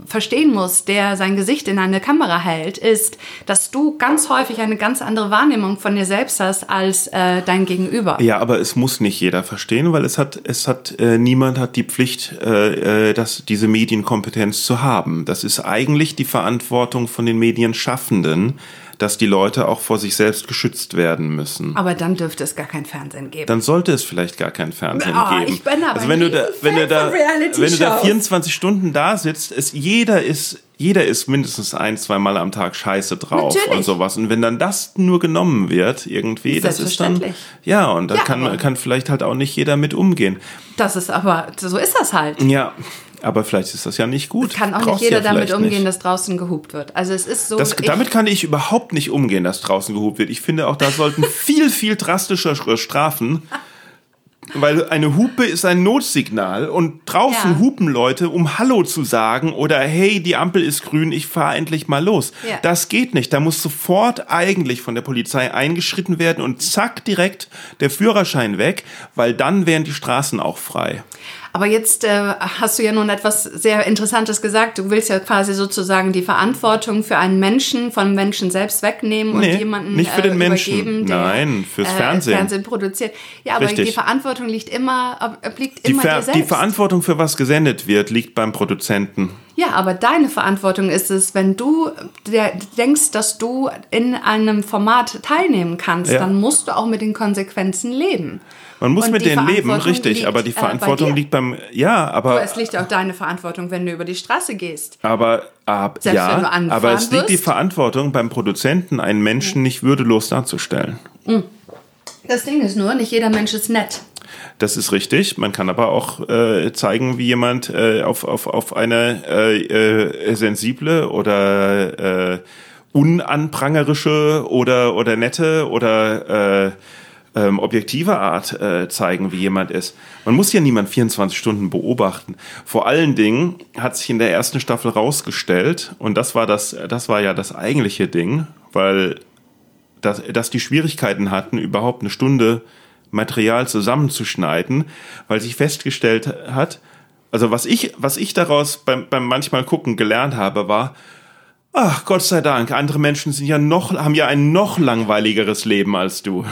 Speaker 1: verstehen muss, der sein Gesicht in eine Kamera hält, ist, dass du ganz häufig eine ganz andere Wahrnehmung von dir selbst hast als äh, dein Gegenüber.
Speaker 2: Ja, aber es muss nicht jeder verstehen, weil es hat, es hat, niemand hat die Pflicht, äh, äh, das, diese Medienkompetenz zu haben. Das ist eigentlich die Verantwortung von den Medienschaffenden dass die Leute auch vor sich selbst geschützt werden müssen.
Speaker 1: Aber dann dürfte es gar kein Fernsehen geben.
Speaker 2: Dann sollte es vielleicht gar kein Fernsehen oh, geben. Ich bin aber also wenn du da, wenn du da, wenn du da 24 Stunden da sitzt, ist jeder ist jeder ist mindestens ein, zwei Mal am Tag scheiße drauf Natürlich. und sowas. Und wenn dann das nur genommen wird, irgendwie, das ist dann. Ja, und da ja, kann, kann vielleicht halt auch nicht jeder mit umgehen.
Speaker 1: Das ist aber, so ist das halt.
Speaker 2: Ja. Aber vielleicht ist das ja nicht gut.
Speaker 1: Es kann auch Brauchst nicht jeder ja damit umgehen, nicht. dass draußen gehupt wird. Also es ist so.
Speaker 2: Das, damit kann ich überhaupt nicht umgehen, dass draußen gehupt wird. Ich finde auch, da sollten viel, viel drastischere Strafen. Weil eine Hupe ist ein Notsignal und draußen ja. hupen Leute, um Hallo zu sagen oder hey, die Ampel ist grün, ich fahre endlich mal los. Ja. Das geht nicht. Da muss sofort eigentlich von der Polizei eingeschritten werden und zack direkt der Führerschein weg, weil dann wären die Straßen auch frei.
Speaker 1: Aber jetzt äh, hast du ja nun etwas sehr Interessantes gesagt. Du willst ja quasi sozusagen die Verantwortung für einen Menschen vom Menschen selbst wegnehmen nee, und jemanden
Speaker 2: nicht für den äh, Menschen. Der, Nein, fürs Fernsehen.
Speaker 1: Äh, Fernsehen produziert. Ja, aber Richtig. die Verantwortung liegt immer, obliegt immer
Speaker 2: die
Speaker 1: dir selbst.
Speaker 2: Die Verantwortung für was gesendet wird, liegt beim Produzenten.
Speaker 1: Ja, aber deine Verantwortung ist es, wenn du denkst, dass du in einem Format teilnehmen kannst, ja. dann musst du auch mit den Konsequenzen leben.
Speaker 2: Man muss und mit denen leben, richtig, liegt, aber die Verantwortung äh, liegt beim, ja, aber.
Speaker 1: Aber es liegt auch deine Verantwortung, wenn du über die Straße gehst.
Speaker 2: Aber, ab, Selbst ja, aber es liegt wirst. die Verantwortung beim Produzenten, einen Menschen nicht würdelos darzustellen.
Speaker 1: Hm. Das Ding ist nur, nicht jeder Mensch ist nett.
Speaker 2: Das ist richtig. Man kann aber auch äh, zeigen, wie jemand äh, auf, auf, auf eine äh, äh, sensible oder äh, unanprangerische oder, oder nette oder äh, ähm, objektive Art äh, zeigen, wie jemand ist. Man muss ja niemand 24 Stunden beobachten. Vor allen Dingen hat sich in der ersten Staffel rausgestellt, und das war das, das war ja das eigentliche Ding, weil dass, dass die Schwierigkeiten hatten, überhaupt eine Stunde Material zusammenzuschneiden, weil sich festgestellt hat, also was ich, was ich daraus beim, beim manchmal gucken gelernt habe, war, ach Gott sei Dank, andere Menschen sind ja noch, haben ja ein noch langweiligeres Leben als du.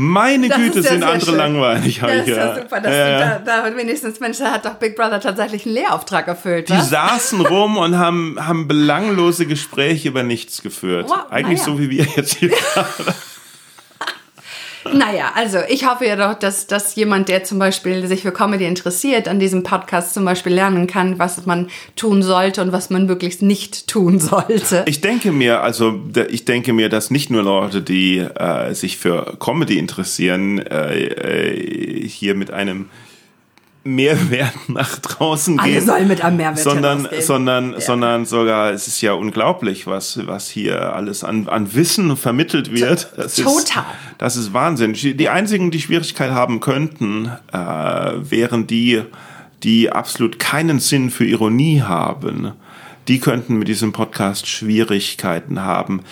Speaker 2: Meine
Speaker 1: Das
Speaker 2: Güte,
Speaker 1: ja
Speaker 2: sind andere
Speaker 1: schön.
Speaker 2: langweilig.
Speaker 1: Das
Speaker 2: ich
Speaker 1: ist ja
Speaker 2: ja.
Speaker 1: super, dass
Speaker 2: Ja, ja.
Speaker 1: da, da wenigstens, Mensch, da hat doch Big Brother tatsächlich einen Lehrauftrag erfüllt,
Speaker 2: Die
Speaker 1: was?
Speaker 2: saßen rum und haben, haben belanglose Gespräche über nichts geführt.
Speaker 1: Wow,
Speaker 2: Eigentlich
Speaker 1: naja.
Speaker 2: so wie wir jetzt hier.
Speaker 1: Naja, also ich hoffe ja doch, dass, dass jemand, der zum Beispiel sich für Comedy interessiert, an diesem Podcast zum Beispiel lernen kann, was man tun sollte und was man wirklich nicht tun sollte.
Speaker 2: Ich denke mir, also ich denke mir, dass nicht nur Leute, die äh, sich für Comedy interessieren, äh, äh, hier mit einem Mehrwert nach draußen
Speaker 1: Alle
Speaker 2: gehen.
Speaker 1: sollen mit einem Mehrwert
Speaker 2: sondern, sondern,
Speaker 1: Ja.
Speaker 2: sondern sogar, es ist ja unglaublich, was, was hier alles an, an Wissen vermittelt wird. Das
Speaker 1: Total.
Speaker 2: Ist, das ist Wahnsinn. Die einzigen, die Schwierigkeit haben könnten, äh, wären die, die absolut keinen Sinn für Ironie haben. Die könnten mit diesem Podcast Schwierigkeiten haben.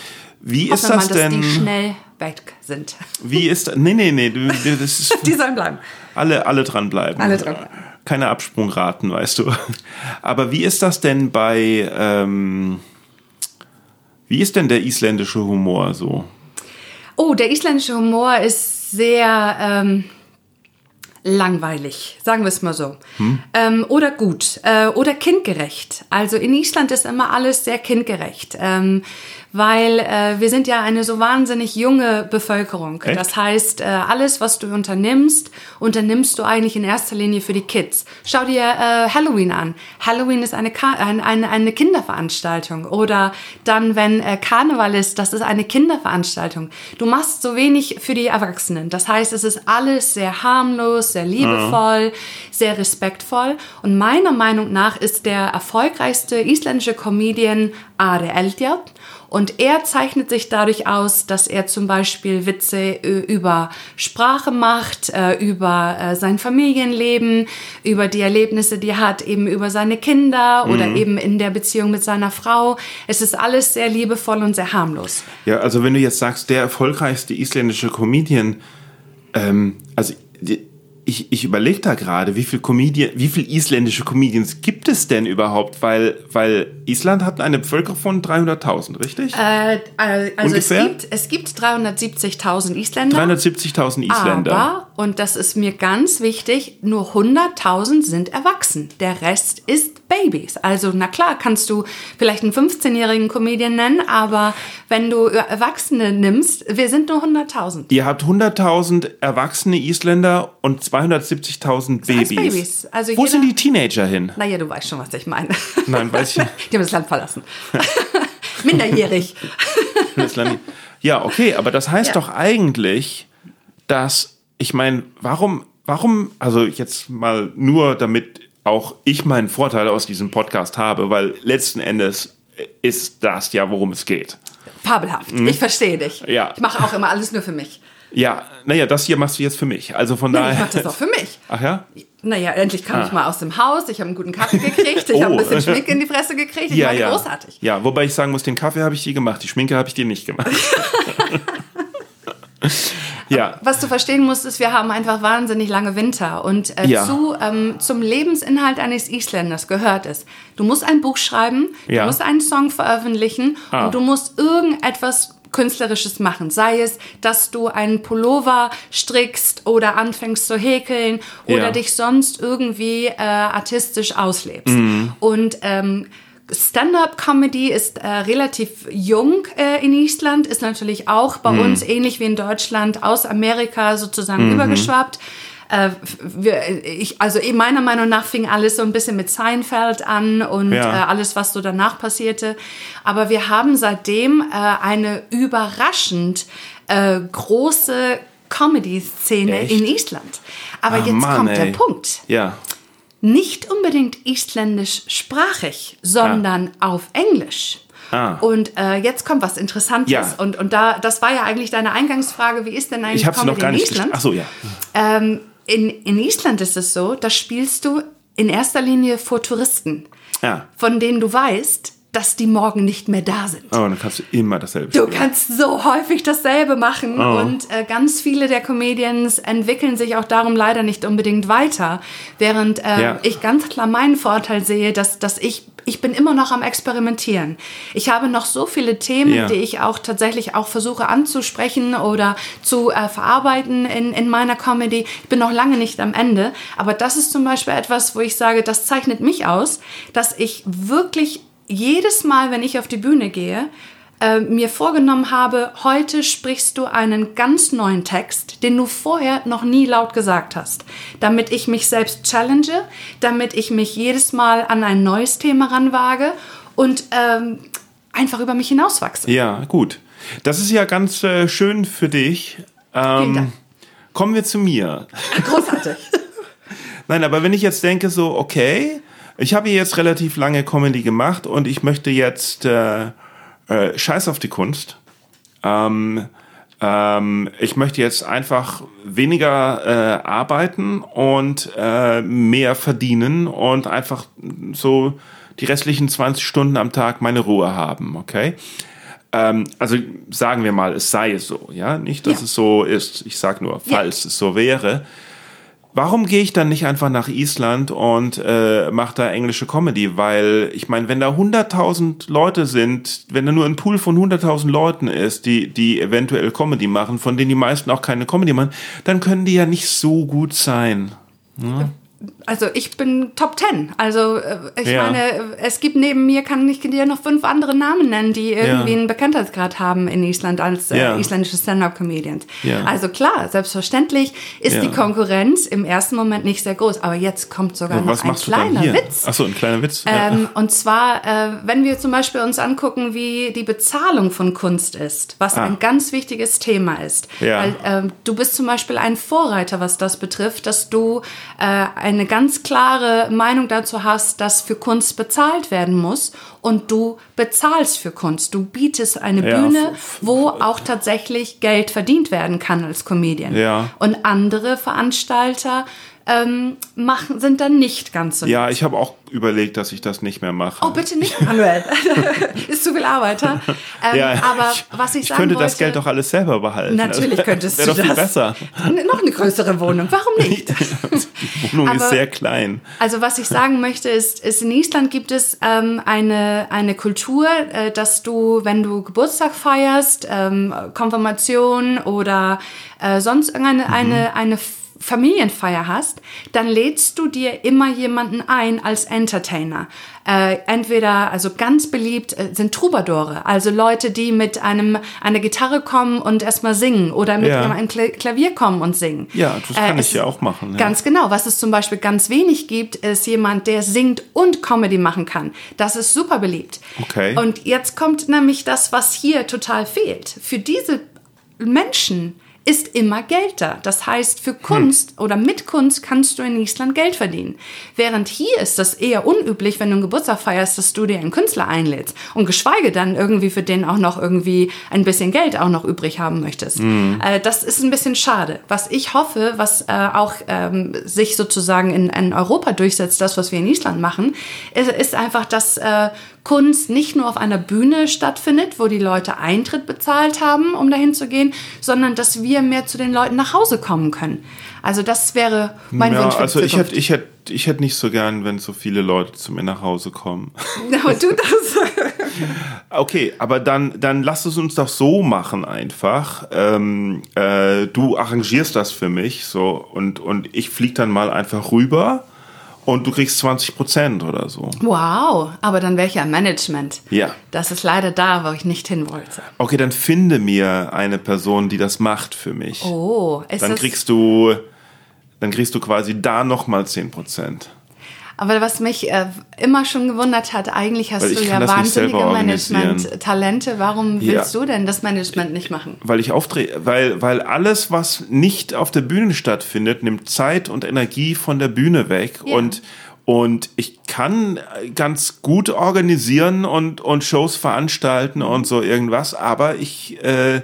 Speaker 2: Wie ist
Speaker 1: Hoffe
Speaker 2: das
Speaker 1: dass
Speaker 2: denn?
Speaker 1: die schnell weg sind.
Speaker 2: Wie ist nee nee nee du- das ist
Speaker 1: Die sollen bleiben.
Speaker 2: alle alle dranbleiben.
Speaker 1: Alle dranbleiben.
Speaker 2: Keine Absprungraten, weißt du. Aber wie ist das denn bei ähm, wie ist denn der isländische Humor so?
Speaker 1: Oh, der isländische Humor ist sehr ähm, langweilig, sagen wir es mal so. Ähm, oder gut äh, oder kindgerecht. Also in Island ist immer alles sehr kindgerecht, ähm, weil äh, wir sind ja eine so wahnsinnig junge Bevölkerung.
Speaker 2: Echt?
Speaker 1: Das heißt, äh, alles, was du unternimmst, unternimmst du eigentlich in erster Linie für die Kids. Schau dir äh, Halloween an. Halloween ist eine, Ka ein, eine, eine Kinderveranstaltung. Oder dann, wenn äh, Karneval ist, das ist eine Kinderveranstaltung. Du machst so wenig für die Erwachsenen. Das heißt, es ist alles sehr harmlos, sehr liebevoll, sehr respektvoll. Und meiner Meinung nach ist der erfolgreichste isländische Comedian Are Eldjárn. Und er zeichnet sich dadurch aus, dass er zum Beispiel Witze äh, über Sprache macht, äh, über äh, sein Familienleben, über die Erlebnisse, die er hat, eben über seine Kinder oder eben in der Beziehung mit seiner Frau. Es ist alles sehr liebevoll und sehr harmlos.
Speaker 2: Ja, also wenn du jetzt sagst, der erfolgreichste isländische Comedian, ähm, also ich, ich überlege da gerade, wie viel Comedian, wie viel isländische Comedians gibt es denn überhaupt? Weil, weil Island hat eine Bevölkerung von 300.000, richtig?
Speaker 1: Äh, also es
Speaker 2: Ungefähr?
Speaker 1: gibt, es gibt 370.000 Isländer.
Speaker 2: 370.000 Isländer.
Speaker 1: Aber, und das ist mir ganz wichtig, nur 100.000 sind erwachsen. Der Rest ist Babys. Also, na klar, kannst du vielleicht einen 15-jährigen Comedian nennen, aber wenn du Erwachsene nimmst, wir sind nur 100.000.
Speaker 2: Ihr habt 100.000 erwachsene Isländer und 270.000 Babys.
Speaker 1: Babys. Also
Speaker 2: Wo sind die Teenager hin?
Speaker 1: Naja, du weißt schon, was ich meine.
Speaker 2: Nein, weiß ich nicht.
Speaker 1: Die haben das Land verlassen. Minderjährig.
Speaker 2: Ja, okay, aber das heißt
Speaker 1: Ja.
Speaker 2: doch eigentlich, dass, ich meine, warum, warum, also jetzt mal nur damit auch ich meinen Vorteil aus diesem Podcast habe, weil letzten Endes ist das ja, worum es geht.
Speaker 1: Fabelhaft. Ich verstehe dich.
Speaker 2: Ja.
Speaker 1: Ich mache auch immer alles nur für mich.
Speaker 2: Ja, naja, das hier machst du jetzt für mich. Also von
Speaker 1: Nee,
Speaker 2: daher.
Speaker 1: ich mache das auch für mich.
Speaker 2: Ach ja?
Speaker 1: Naja, endlich kam ich mal aus dem Haus. Ich habe einen guten Kaffee gekriegt. Ich
Speaker 2: Oh.
Speaker 1: habe ein bisschen Schminke in die Fresse gekriegt. Ich
Speaker 2: Ja,
Speaker 1: meine,
Speaker 2: ja.
Speaker 1: großartig.
Speaker 2: Ja, wobei ich sagen muss, den Kaffee habe ich dir gemacht, die Schminke habe ich dir nicht gemacht. ja,
Speaker 1: Was du verstehen musst, ist, wir haben einfach wahnsinnig lange Winter. Und äh,
Speaker 2: Ja.
Speaker 1: zu, ähm, zum Lebensinhalt eines Isländers gehört es. Du musst ein Buch schreiben, du musst einen Song veröffentlichen
Speaker 2: Ah.
Speaker 1: und du musst irgendetwas Künstlerisches machen. Sei es, dass du einen Pullover strickst oder anfängst zu häkeln oder
Speaker 2: Ja.
Speaker 1: dich sonst irgendwie äh, artistisch auslebst.
Speaker 2: Mhm.
Speaker 1: Und ähm, Stand-up-Comedy ist äh, relativ jung äh, in Island, ist natürlich auch bei uns ähnlich wie in Deutschland aus Amerika sozusagen übergeschwappt. Äh, wir, ich, also eh, meiner Meinung nach fing alles so ein bisschen mit Seinfeld an und
Speaker 2: Ja.
Speaker 1: äh, alles, was so danach passierte. Aber wir haben seitdem äh, eine überraschend äh, große Comedy-Szene in Island. Aber
Speaker 2: Ah,
Speaker 1: jetzt
Speaker 2: Mann,
Speaker 1: kommt
Speaker 2: ey.
Speaker 1: der Punkt
Speaker 2: ja.
Speaker 1: nicht unbedingt isländisch sprachig, sondern auf Englisch.
Speaker 2: Ah.
Speaker 1: Und äh, jetzt kommt was Interessantes.
Speaker 2: Ja.
Speaker 1: Und, und da, das war ja eigentlich deine Eingangsfrage, wie ist denn eigentlich
Speaker 2: Ich es noch
Speaker 1: Comedy
Speaker 2: gar
Speaker 1: in
Speaker 2: nicht
Speaker 1: Island?
Speaker 2: Ach so, ja.
Speaker 1: Ähm, in, in Island ist es so, da spielst du in erster Linie vor Touristen,
Speaker 2: Ja.
Speaker 1: von denen du weißt, dass die morgen nicht mehr da sind.
Speaker 2: Oh, dann kannst du immer dasselbe
Speaker 1: Du
Speaker 2: spielen.
Speaker 1: kannst so häufig dasselbe machen
Speaker 2: Oh.
Speaker 1: und äh, ganz viele der Comedians entwickeln sich auch darum leider nicht unbedingt weiter, während äh,
Speaker 2: Ja.
Speaker 1: ich ganz klar meinen Vorteil sehe, dass, dass ich ich bin immer noch am Experimentieren. Ich habe noch so viele Themen,
Speaker 2: Ja.
Speaker 1: die ich auch tatsächlich auch versuche anzusprechen oder zu äh, verarbeiten in, in meiner Comedy. Ich bin noch lange nicht am Ende, aber das ist zum Beispiel etwas, wo ich sage, das zeichnet mich aus, dass ich wirklich jedes Mal, wenn ich auf die Bühne gehe, äh, mir vorgenommen habe, heute sprichst du einen ganz neuen Text, den du vorher noch nie laut gesagt hast, damit ich mich selbst challenge, damit ich mich jedes Mal an ein neues Thema ranwage und ähm, einfach über mich hinauswachse.
Speaker 2: Ja, gut. Das ist ja ganz äh, schön für dich.
Speaker 1: Vielen
Speaker 2: Ähm,
Speaker 1: Dank.
Speaker 2: kommen wir zu mir.
Speaker 1: Großartig.
Speaker 2: Nein, aber wenn ich jetzt denke, so, okay, ich habe jetzt relativ lange Comedy gemacht und ich möchte jetzt äh, äh, Scheiß auf die Kunst. Ähm, ähm, ich möchte jetzt einfach weniger äh, arbeiten und äh, mehr verdienen und einfach so die restlichen 20 Stunden am Tag meine Ruhe haben, okay? Ähm, also sagen wir mal, es sei so, ja? Nicht, dass
Speaker 1: Ja.
Speaker 2: es so ist. Ich sage nur,
Speaker 1: Ja.
Speaker 2: falls es so wäre. Warum gehe ich dann nicht einfach nach Island und äh, mache da englische Comedy? Weil ich meine, wenn da 100.000 Leute sind, wenn da nur ein Pool von 100.000 Leuten ist, die, die eventuell Comedy machen, von denen die meisten auch keine Comedy machen, dann können die ja nicht so gut sein.
Speaker 1: Also ich bin Top Ten. Also äh, ich
Speaker 2: Ja.
Speaker 1: meine, äh, es gibt neben mir, kann ich dir noch fünf andere Namen nennen, die irgendwie
Speaker 2: Ja.
Speaker 1: einen Bekanntheitsgrad haben in Island als äh,
Speaker 2: Ja.
Speaker 1: isländische Stand-up-Comedians. Also klar, selbstverständlich ist die Konkurrenz im ersten Moment nicht sehr groß, aber jetzt kommt sogar noch
Speaker 2: Was
Speaker 1: ein kleiner? Witz.
Speaker 2: Achso, ein kleiner Witz.
Speaker 1: Ähm, und zwar, äh, wenn wir zum Beispiel uns angucken, wie die Bezahlung von Kunst ist, was
Speaker 2: Ah.
Speaker 1: ein ganz wichtiges Thema ist.
Speaker 2: Ja.
Speaker 1: Weil ähm, du bist zum Beispiel ein Vorreiter, was das betrifft, dass du äh, eine ganz klare Meinung dazu hast, dass für Kunst bezahlt werden muss und du bezahlst für Kunst. Du bietest eine
Speaker 2: Ja,
Speaker 1: Bühne, wo auch tatsächlich Geld verdient werden kann als Comedian.
Speaker 2: Ja.
Speaker 1: Und andere Veranstalter ähm, machen, sind dann nicht ganz so
Speaker 2: ja, ich habe auch überlegt, dass ich das nicht mehr mache.
Speaker 1: Oh, bitte nicht, Manuel. ist zu viel Arbeit, ha? Ähm,
Speaker 2: ja,
Speaker 1: aber was ich
Speaker 2: ich
Speaker 1: sagen
Speaker 2: könnte
Speaker 1: wollte,
Speaker 2: das Geld doch alles selber behalten.
Speaker 1: Natürlich könntest
Speaker 2: Wäre
Speaker 1: du
Speaker 2: doch viel
Speaker 1: das.
Speaker 2: besser.
Speaker 1: Noch eine größere Wohnung, warum nicht?
Speaker 2: Die Wohnung ist
Speaker 1: Aber-
Speaker 2: sehr klein.
Speaker 1: Also was ich sagen möchte ist, ist in Island gibt es ähm, eine, eine Kultur, äh, dass du, wenn du Geburtstag feierst, ähm, Konfirmation oder äh, sonst irgendeine eine, eine Familienfeier hast, dann lädst du dir immer jemanden ein als Entertainer. Äh, entweder, also ganz beliebt äh, sind Troubadoure, also Leute, die mit einem einer Gitarre kommen und erstmal singen oder mit
Speaker 2: Ja.
Speaker 1: einem Kla Klavier kommen und singen.
Speaker 2: Ja, das kann ich
Speaker 1: es-
Speaker 2: ja auch machen, ja.
Speaker 1: Ganz genau. Was es zum Beispiel ganz wenig gibt, ist jemand, der singt und Comedy machen kann. Das ist super beliebt.
Speaker 2: Okay.
Speaker 1: Und jetzt kommt nämlich das, was hier total fehlt. Für diese Menschen ist immer Geld da. Das heißt, für Kunst oder mit Kunst kannst du in Island Geld verdienen. Während hier ist das eher unüblich, wenn du einen Geburtstag feierst, dass du dir einen Künstler einlädst und geschweige dann irgendwie für den auch noch irgendwie ein bisschen Geld auch noch übrig haben möchtest. Äh, das ist ein bisschen schade. Was ich hoffe, was äh, auch ähm, sich sozusagen in, in Europa durchsetzt, das, was wir in Island machen, ist, ist einfach, dass äh, Kunst nicht nur auf einer Bühne stattfindet, wo die Leute Eintritt bezahlt haben, um dahin zu gehen, sondern dass wir mehr zu den Leuten nach Hause kommen können. Also das wäre mein
Speaker 2: ja,
Speaker 1: Wunsch für
Speaker 2: also ich hätte ich hätte ich hätte nicht so gern, wenn so viele Leute zu mir nach Hause kommen.
Speaker 1: Aber du das.
Speaker 2: Okay, aber dann, dann lass es uns doch so machen einfach. Ähm, äh, du arrangierst das für mich so und, und ich flieg dann mal einfach rüber und du kriegst 20 Prozent oder so.
Speaker 1: Wow, aber dann wäre ich ja im Management.
Speaker 2: Ja.
Speaker 1: Das ist leider da, wo ich nicht hin wollte.
Speaker 2: Okay, dann finde mir eine Person, die das macht für mich.
Speaker 1: Oh, ist
Speaker 2: dann
Speaker 1: das,
Speaker 2: kriegst du, dann kriegst du quasi da nochmal 10 Prozent.
Speaker 1: Aber was mich äh, immer schon gewundert hat, eigentlich hast du ja wahnsinnige. Management-Talente. Warum
Speaker 2: Ja.
Speaker 1: willst du denn das Management nicht machen?
Speaker 2: Weil ich aufdrehe, weil, weil alles, was nicht auf der Bühne stattfindet, nimmt Zeit und Energie von der Bühne weg.
Speaker 1: Ja.
Speaker 2: Und, und ich kann ganz gut organisieren und, und Shows veranstalten und so irgendwas, aber ich äh,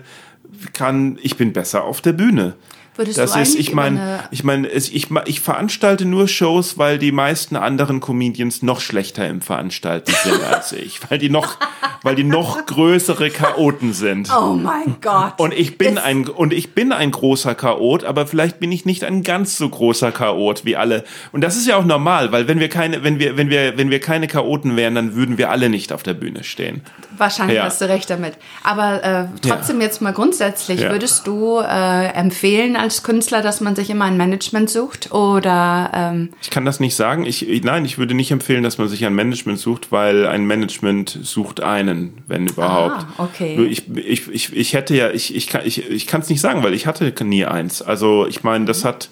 Speaker 2: kann, ich bin besser auf der Bühne.
Speaker 1: Würdest
Speaker 2: das
Speaker 1: du
Speaker 2: ist, ich meine,
Speaker 1: eine-
Speaker 2: ich meine, ich, ich veranstalte nur Shows, weil die meisten anderen Comedians noch schlechter im Veranstalten sind als ich, weil die noch, weil die noch größere Chaoten sind.
Speaker 1: Oh mein Gott.
Speaker 2: Und ich bin
Speaker 1: Ist-
Speaker 2: ein und ich bin ein großer Chaot, aber vielleicht bin ich nicht ein ganz so großer Chaot wie alle. Und das ist ja auch normal, weil wenn wir keine, wenn wir, wenn wir, wenn wir keine Chaoten wären, dann würden wir alle nicht auf der Bühne stehen.
Speaker 1: Wahrscheinlich
Speaker 2: Ja.
Speaker 1: hast du recht damit. Aber äh, trotzdem jetzt mal grundsätzlich,
Speaker 2: Ja.
Speaker 1: würdest du äh, empfehlen als Künstler, dass man sich immer ein Management sucht? Oder ähm,
Speaker 2: Ich kann das nicht sagen. Ich, ich, nein, ich würde nicht empfehlen, dass man sich ein Management sucht, weil ein Management sucht einen, wenn überhaupt.
Speaker 1: Ah, okay.
Speaker 2: Ich, ich, ich, ich hätte ja, ich, ich kann ich, ich kann es nicht sagen, weil ich hatte nie eins. Also ich meine, das hat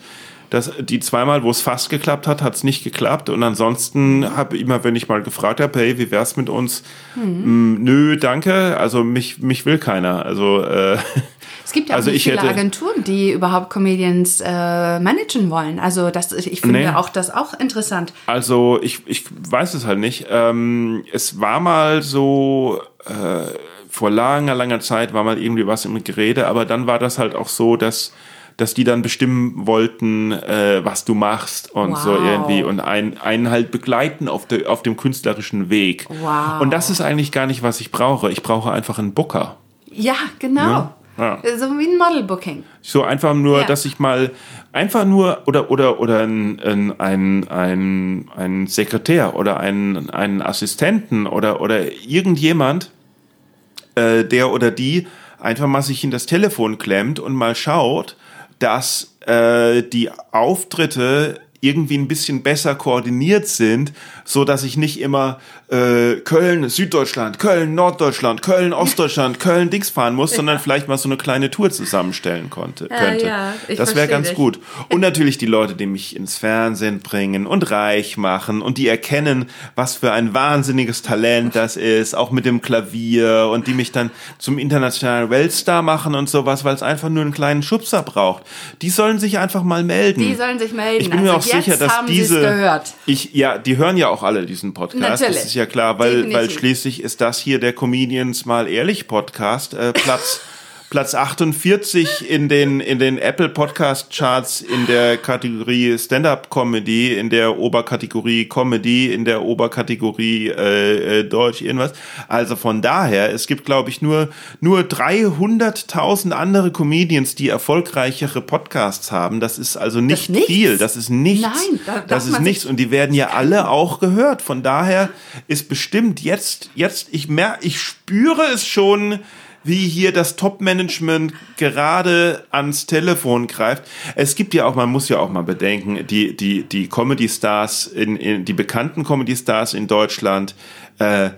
Speaker 2: das, die zweimal, wo es fast geklappt hat, hat es nicht geklappt. Und ansonsten habe immer, wenn ich mal gefragt habe, hey, wie wär's mit uns?
Speaker 1: Mhm.
Speaker 2: Mm, nö, danke. Also mich, mich will keiner. Also äh,
Speaker 1: es gibt ja
Speaker 2: Also
Speaker 1: viele
Speaker 2: hätte-
Speaker 1: Agenturen, die überhaupt Comedians äh, managen wollen. Also das, ich finde
Speaker 2: Nee.
Speaker 1: auch das auch interessant.
Speaker 2: Also ich, ich weiß es halt nicht. Ähm, es war mal so, äh, vor langer, langer Zeit war mal irgendwie was im Gerede, aber dann war das halt auch so, dass dass die dann bestimmen wollten, äh, was du machst und so
Speaker 1: Wow.
Speaker 2: irgendwie und ein, einen halt begleiten auf, de, auf dem künstlerischen Weg.
Speaker 1: Wow.
Speaker 2: Und das ist eigentlich gar nicht, was ich brauche. Ich brauche einfach einen Booker.
Speaker 1: Ja, genau.
Speaker 2: Ja.
Speaker 1: So wie ein Modelbooking.
Speaker 2: So einfach nur,
Speaker 1: Ja.
Speaker 2: dass ich mal einfach nur oder oder oder ein ein ein, ein, ein Sekretär oder einen einen Assistenten oder oder irgendjemand, äh, der oder die einfach mal sich in das Telefon klemmt und mal schaut, dass äh, die Auftritte irgendwie ein bisschen besser koordiniert sind, so dass ich nicht immer äh, Köln, Süddeutschland, Köln, Norddeutschland, Köln, Ostdeutschland, Köln, Dings fahren muss, sondern vielleicht mal so eine kleine Tour zusammenstellen konnte, könnte.
Speaker 1: ja, ich
Speaker 2: das wäre ganz
Speaker 1: dich.
Speaker 2: gut. Und natürlich die Leute, die mich ins Fernsehen bringen und reich machen und die erkennen, was für ein wahnsinniges Talent das ist, auch mit dem Klavier und die mich dann zum internationalen Weltstar machen und sowas, weil es einfach nur einen kleinen Schubser braucht. Die sollen sich einfach mal melden.
Speaker 1: Die sollen sich melden.
Speaker 2: Ich bin mir
Speaker 1: Also
Speaker 2: auch
Speaker 1: jetzt
Speaker 2: sicher, dass diese.
Speaker 1: gehört.
Speaker 2: Ich, ja, die hören ja auch alle diesen Podcast.
Speaker 1: Natürlich.
Speaker 2: Ja klar, weil, weil schließlich ist das hier der Comedians mal ehrlich Podcast. Äh, Platz, Platz 48 in den, in den Apple Podcast Charts in der Kategorie Stand-Up Comedy, in der Oberkategorie Comedy, in der Oberkategorie äh, äh, Deutsch, irgendwas. Also von daher, es gibt, glaube ich, nur, nur 300.000 andere Comedians, die erfolgreichere Podcasts haben. Das ist also nicht
Speaker 1: nichts.
Speaker 2: viel. Das ist nichts.
Speaker 1: Nein, da
Speaker 2: das ist nichts. Und die werden ja alle auch gehört. Von daher ist bestimmt jetzt, jetzt, ich merke, ich spüre es schon, wie hier das Top-Management gerade ans Telefon greift. Es gibt ja auch, man muss ja auch mal bedenken, die, die, die Comedy-Stars, in, in, die bekannten Comedy-Stars in Deutschland, äh,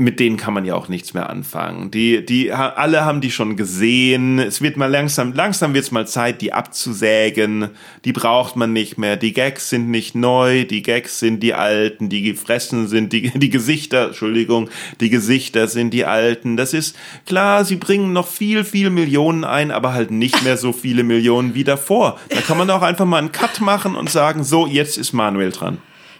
Speaker 2: mit denen kann man ja auch nichts mehr anfangen. Die, die, alle haben die schon gesehen. Es wird mal langsam, langsam wird es mal Zeit, die abzusägen. Die braucht man nicht mehr. Die Gags sind nicht neu. Die Gags sind die alten. Die gefressen sind die, die Gesichter, Entschuldigung, die Gesichter sind die alten. Das ist klar, sie bringen noch viel, viel Millionen ein, aber halt nicht mehr so viele Millionen wie davor. Da kann man auch einfach mal einen Cut machen und sagen, so, jetzt ist Manuel dran.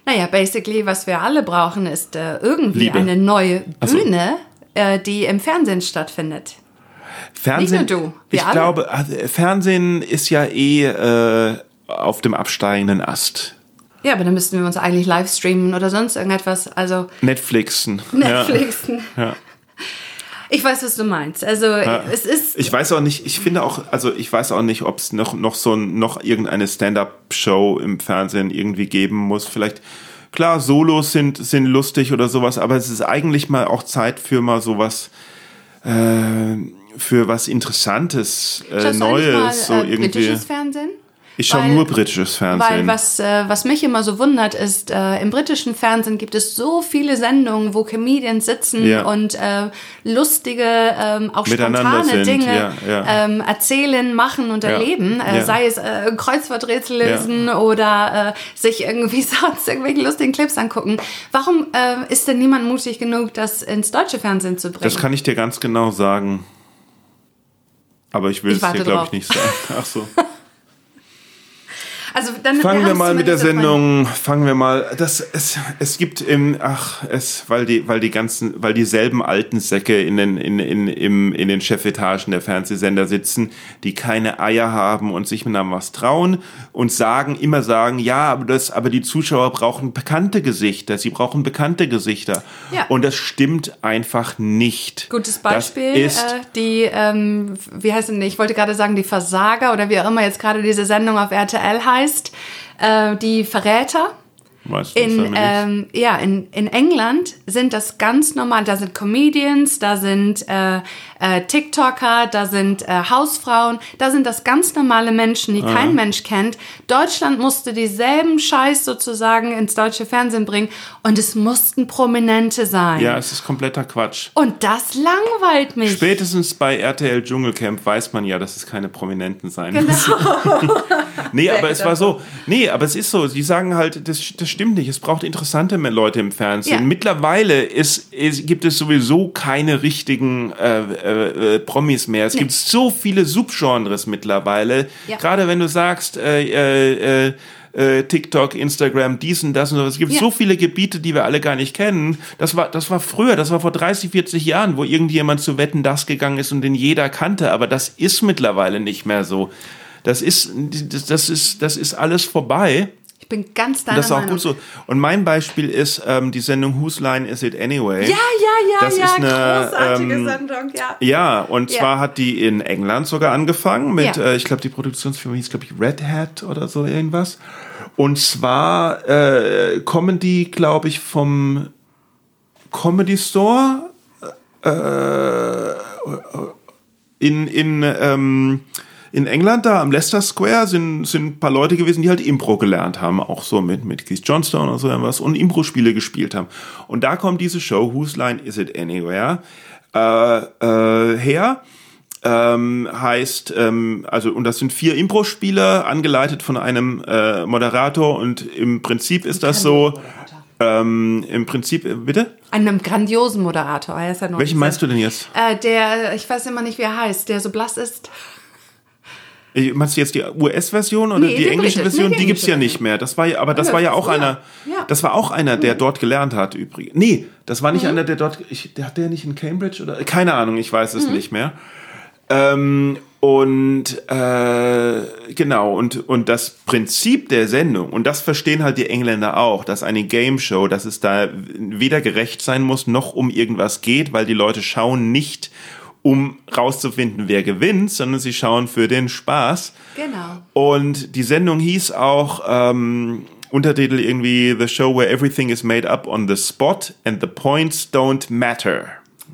Speaker 1: Naja, basically, was wir alle brauchen, ist äh, irgendwie
Speaker 2: Liebe.
Speaker 1: eine neue
Speaker 2: Ach so.
Speaker 1: Bühne, äh, die im Fernsehen stattfindet.
Speaker 2: Fernsehen,
Speaker 1: Nicht nur du, wir
Speaker 2: ich
Speaker 1: alle.
Speaker 2: glaube, also, Fernsehen ist ja eh äh, auf dem absteigenden Ast.
Speaker 1: Ja, aber dann müssten wir uns eigentlich live streamen oder sonst irgendetwas. Also
Speaker 2: Netflixen.
Speaker 1: Netflixen.
Speaker 2: Ja.
Speaker 1: Ich weiß, was du meinst. Also es ist.
Speaker 2: Ich weiß auch nicht, ich finde auch, also ich weiß auch nicht, ob es noch, noch so ein, noch irgendeine Stand-up-Show im Fernsehen irgendwie geben muss. Vielleicht, klar, Solos sind, sind lustig oder sowas, aber es ist eigentlich mal auch Zeit für mal sowas, äh, für was Interessantes, äh, Neues,
Speaker 1: mal,
Speaker 2: so
Speaker 1: äh,
Speaker 2: irgendwie.
Speaker 1: britisches Fernsehen?
Speaker 2: Ich schaue nur britisches Fernsehen.
Speaker 1: Weil was, äh, was mich immer so wundert, ist, äh, im britischen Fernsehen gibt es so viele Sendungen, wo Comedians sitzen
Speaker 2: Ja.
Speaker 1: und äh, lustige, ähm, auch spontane
Speaker 2: sind,
Speaker 1: Dinge
Speaker 2: ja, ja.
Speaker 1: Ähm, erzählen, machen und erleben. Äh. Sei es äh, Kreuzworträtsel lösen oder äh, sich irgendwie sonst irgendwelche lustigen Clips angucken. Warum äh, ist denn niemand mutig genug, das ins deutsche Fernsehen zu bringen?
Speaker 2: Das kann ich dir ganz genau sagen. Aber ich will
Speaker 1: Ich
Speaker 2: es dir, glaube ich, nicht sagen. Ach so.
Speaker 1: Also dann
Speaker 2: Fangen wir mal mit der Sendung, fangen wir mal, das, es, es gibt im, ach, es, weil die, weil die ganzen, weil dieselben alten Säcke in den, in, in, im, in den Chefetagen der Fernsehsender sitzen, die keine Eier haben und sich mit einem was trauen und sagen, immer sagen, ja, aber das, aber die Zuschauer brauchen bekannte Gesichter, sie brauchen bekannte Gesichter.
Speaker 1: Ja.
Speaker 2: Und das stimmt einfach nicht.
Speaker 1: Gutes Beispiel,
Speaker 2: ist,
Speaker 1: äh, die, ähm, wie heißt denn, ich wollte gerade sagen, die Versager oder wie auch immer jetzt gerade diese Sendung auf RTL heißt, äh, die Verräter. In, ähm, ja, in, in England sind das ganz normal. Da sind Comedians, da sind äh, äh, TikToker, da sind äh, Hausfrauen, da sind das ganz normale Menschen, die
Speaker 2: Ah.
Speaker 1: kein Mensch kennt. Deutschland musste dieselben Scheiß sozusagen ins deutsche Fernsehen bringen und es mussten Prominente sein.
Speaker 2: ja, es ist kompletter Quatsch.
Speaker 1: Und das langweilt mich.
Speaker 2: Spätestens bei RTL Dschungelcamp weiß man ja, dass es keine Prominenten sein
Speaker 1: Genau.
Speaker 2: müssen. nee, aber es war so. Nee, aber es ist so. Sie sagen halt, das, das stimmt nicht. Es braucht interessante Leute im Fernsehen.
Speaker 1: Ja.
Speaker 2: Mittlerweile ist, ist, gibt es sowieso keine richtigen äh, äh, äh, Promis mehr. Es gibt so viele Subgenres mittlerweile.
Speaker 1: Ja.
Speaker 2: Gerade wenn du sagst, äh, äh, äh, äh, TikTok, Instagram, dies und das und so. Es gibt
Speaker 1: Ja.
Speaker 2: so viele Gebiete, die wir alle gar nicht kennen. Das war, das war früher, das war vor 30, 40 Jahren, wo irgendjemand zu Wetten das gegangen ist und den jeder kannte. Aber das ist mittlerweile nicht mehr so. Das ist, das, das ist, das ist alles vorbei.
Speaker 1: Ich bin ganz deiner
Speaker 2: das ist auch
Speaker 1: Meinung.
Speaker 2: gut so. Und mein Beispiel ist ähm, die Sendung Whose Line Is It Anyway?
Speaker 1: Ja, ja, ja,
Speaker 2: Das
Speaker 1: ja,
Speaker 2: ist eine,
Speaker 1: großartige
Speaker 2: ähm,
Speaker 1: Sendung, ja.
Speaker 2: Ja, und
Speaker 1: Ja.
Speaker 2: zwar hat die in England sogar angefangen mit,
Speaker 1: Ja.
Speaker 2: äh, ich glaube, die Produktionsfirma hieß, glaube ich, Red Hat oder so irgendwas. Und zwar äh, kommen die, glaube ich, vom Comedy Store äh, in, in, ähm, in England da am Leicester Square sind, sind ein paar Leute gewesen, die halt Impro gelernt haben, auch so mit, mit Keith Johnstone oder so irgendwas und Impro-Spiele gespielt haben. Und da kommt diese Show, Whose Line Is It Anywhere, äh, äh, her. Ähm, heißt, ähm, also, und das sind vier Impro-Spiele, angeleitet von einem äh, Moderator und im Prinzip ist das so, ähm, im Prinzip, äh, bitte?
Speaker 1: Einem grandiosen Moderator. Er ist ja noch
Speaker 2: Welchen meinst du denn jetzt?
Speaker 1: Äh, der, ich weiß immer nicht, wie er heißt, der so blass ist.
Speaker 2: Äh, Meinst du jetzt die US-Version oder
Speaker 1: Nee,
Speaker 2: die
Speaker 1: die
Speaker 2: englische. Version?
Speaker 1: Nee, die
Speaker 2: die gibt's ja nicht mehr. Das war ja, aber das
Speaker 1: Ja,
Speaker 2: war ja auch
Speaker 1: ist-
Speaker 2: einer.
Speaker 1: ja.
Speaker 2: Das war auch einer, der dort gelernt hat übrigens. Nee, das war nicht
Speaker 1: Mhm.
Speaker 2: einer, der dort. Ich, der hat der nicht in Cambridge oder? Keine Ahnung, ich weiß
Speaker 1: Mhm.
Speaker 2: es nicht mehr. Ähm, und äh, genau, und, und das Prinzip der Sendung, und das verstehen halt die Engländer auch, dass eine Game Show, dass es da weder gerecht sein muss, noch um irgendwas geht, weil die Leute schauen nicht, um rauszufinden, wer gewinnt, sondern sie schauen für den Spaß.
Speaker 1: Genau.
Speaker 2: Und die Sendung hieß auch ähm, Untertitel irgendwie The Show Where Everything is Made Up on the Spot and the Points Don't Matter.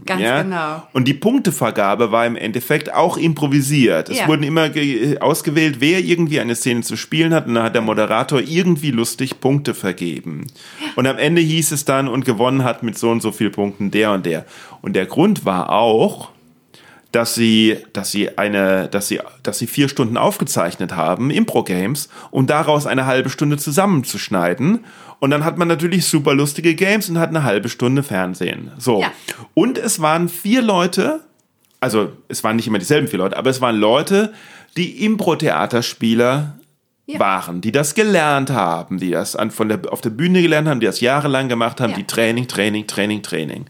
Speaker 1: Ganz genau.
Speaker 2: Und die Punktevergabe war im Endeffekt auch improvisiert. Es
Speaker 1: Ja.
Speaker 2: wurden immer ge- ausgewählt, wer irgendwie eine Szene zu spielen hat, und dann hat der Moderator irgendwie lustig Punkte vergeben. Und am Ende hieß es dann, und gewonnen hat mit so und so viel Punkten der und der. Und der Grund war auch, dass sie, dass sie eine, dass sie, dass sie vier Stunden aufgezeichnet haben, Impro-Games, und daraus eine halbe Stunde zusammenzuschneiden. Und dann hat man natürlich super lustige Games und hat eine halbe Stunde Fernsehen. So.
Speaker 1: Ja.
Speaker 2: Und es waren vier Leute, also es waren nicht immer dieselben vier Leute, aber es waren Leute, die Impro-Theaterspieler
Speaker 1: Ja.
Speaker 2: waren, die das gelernt haben, die das an, von der, auf der Bühne gelernt haben, die das jahrelang gemacht haben,
Speaker 1: Ja.
Speaker 2: die Training, Training, Training, Training.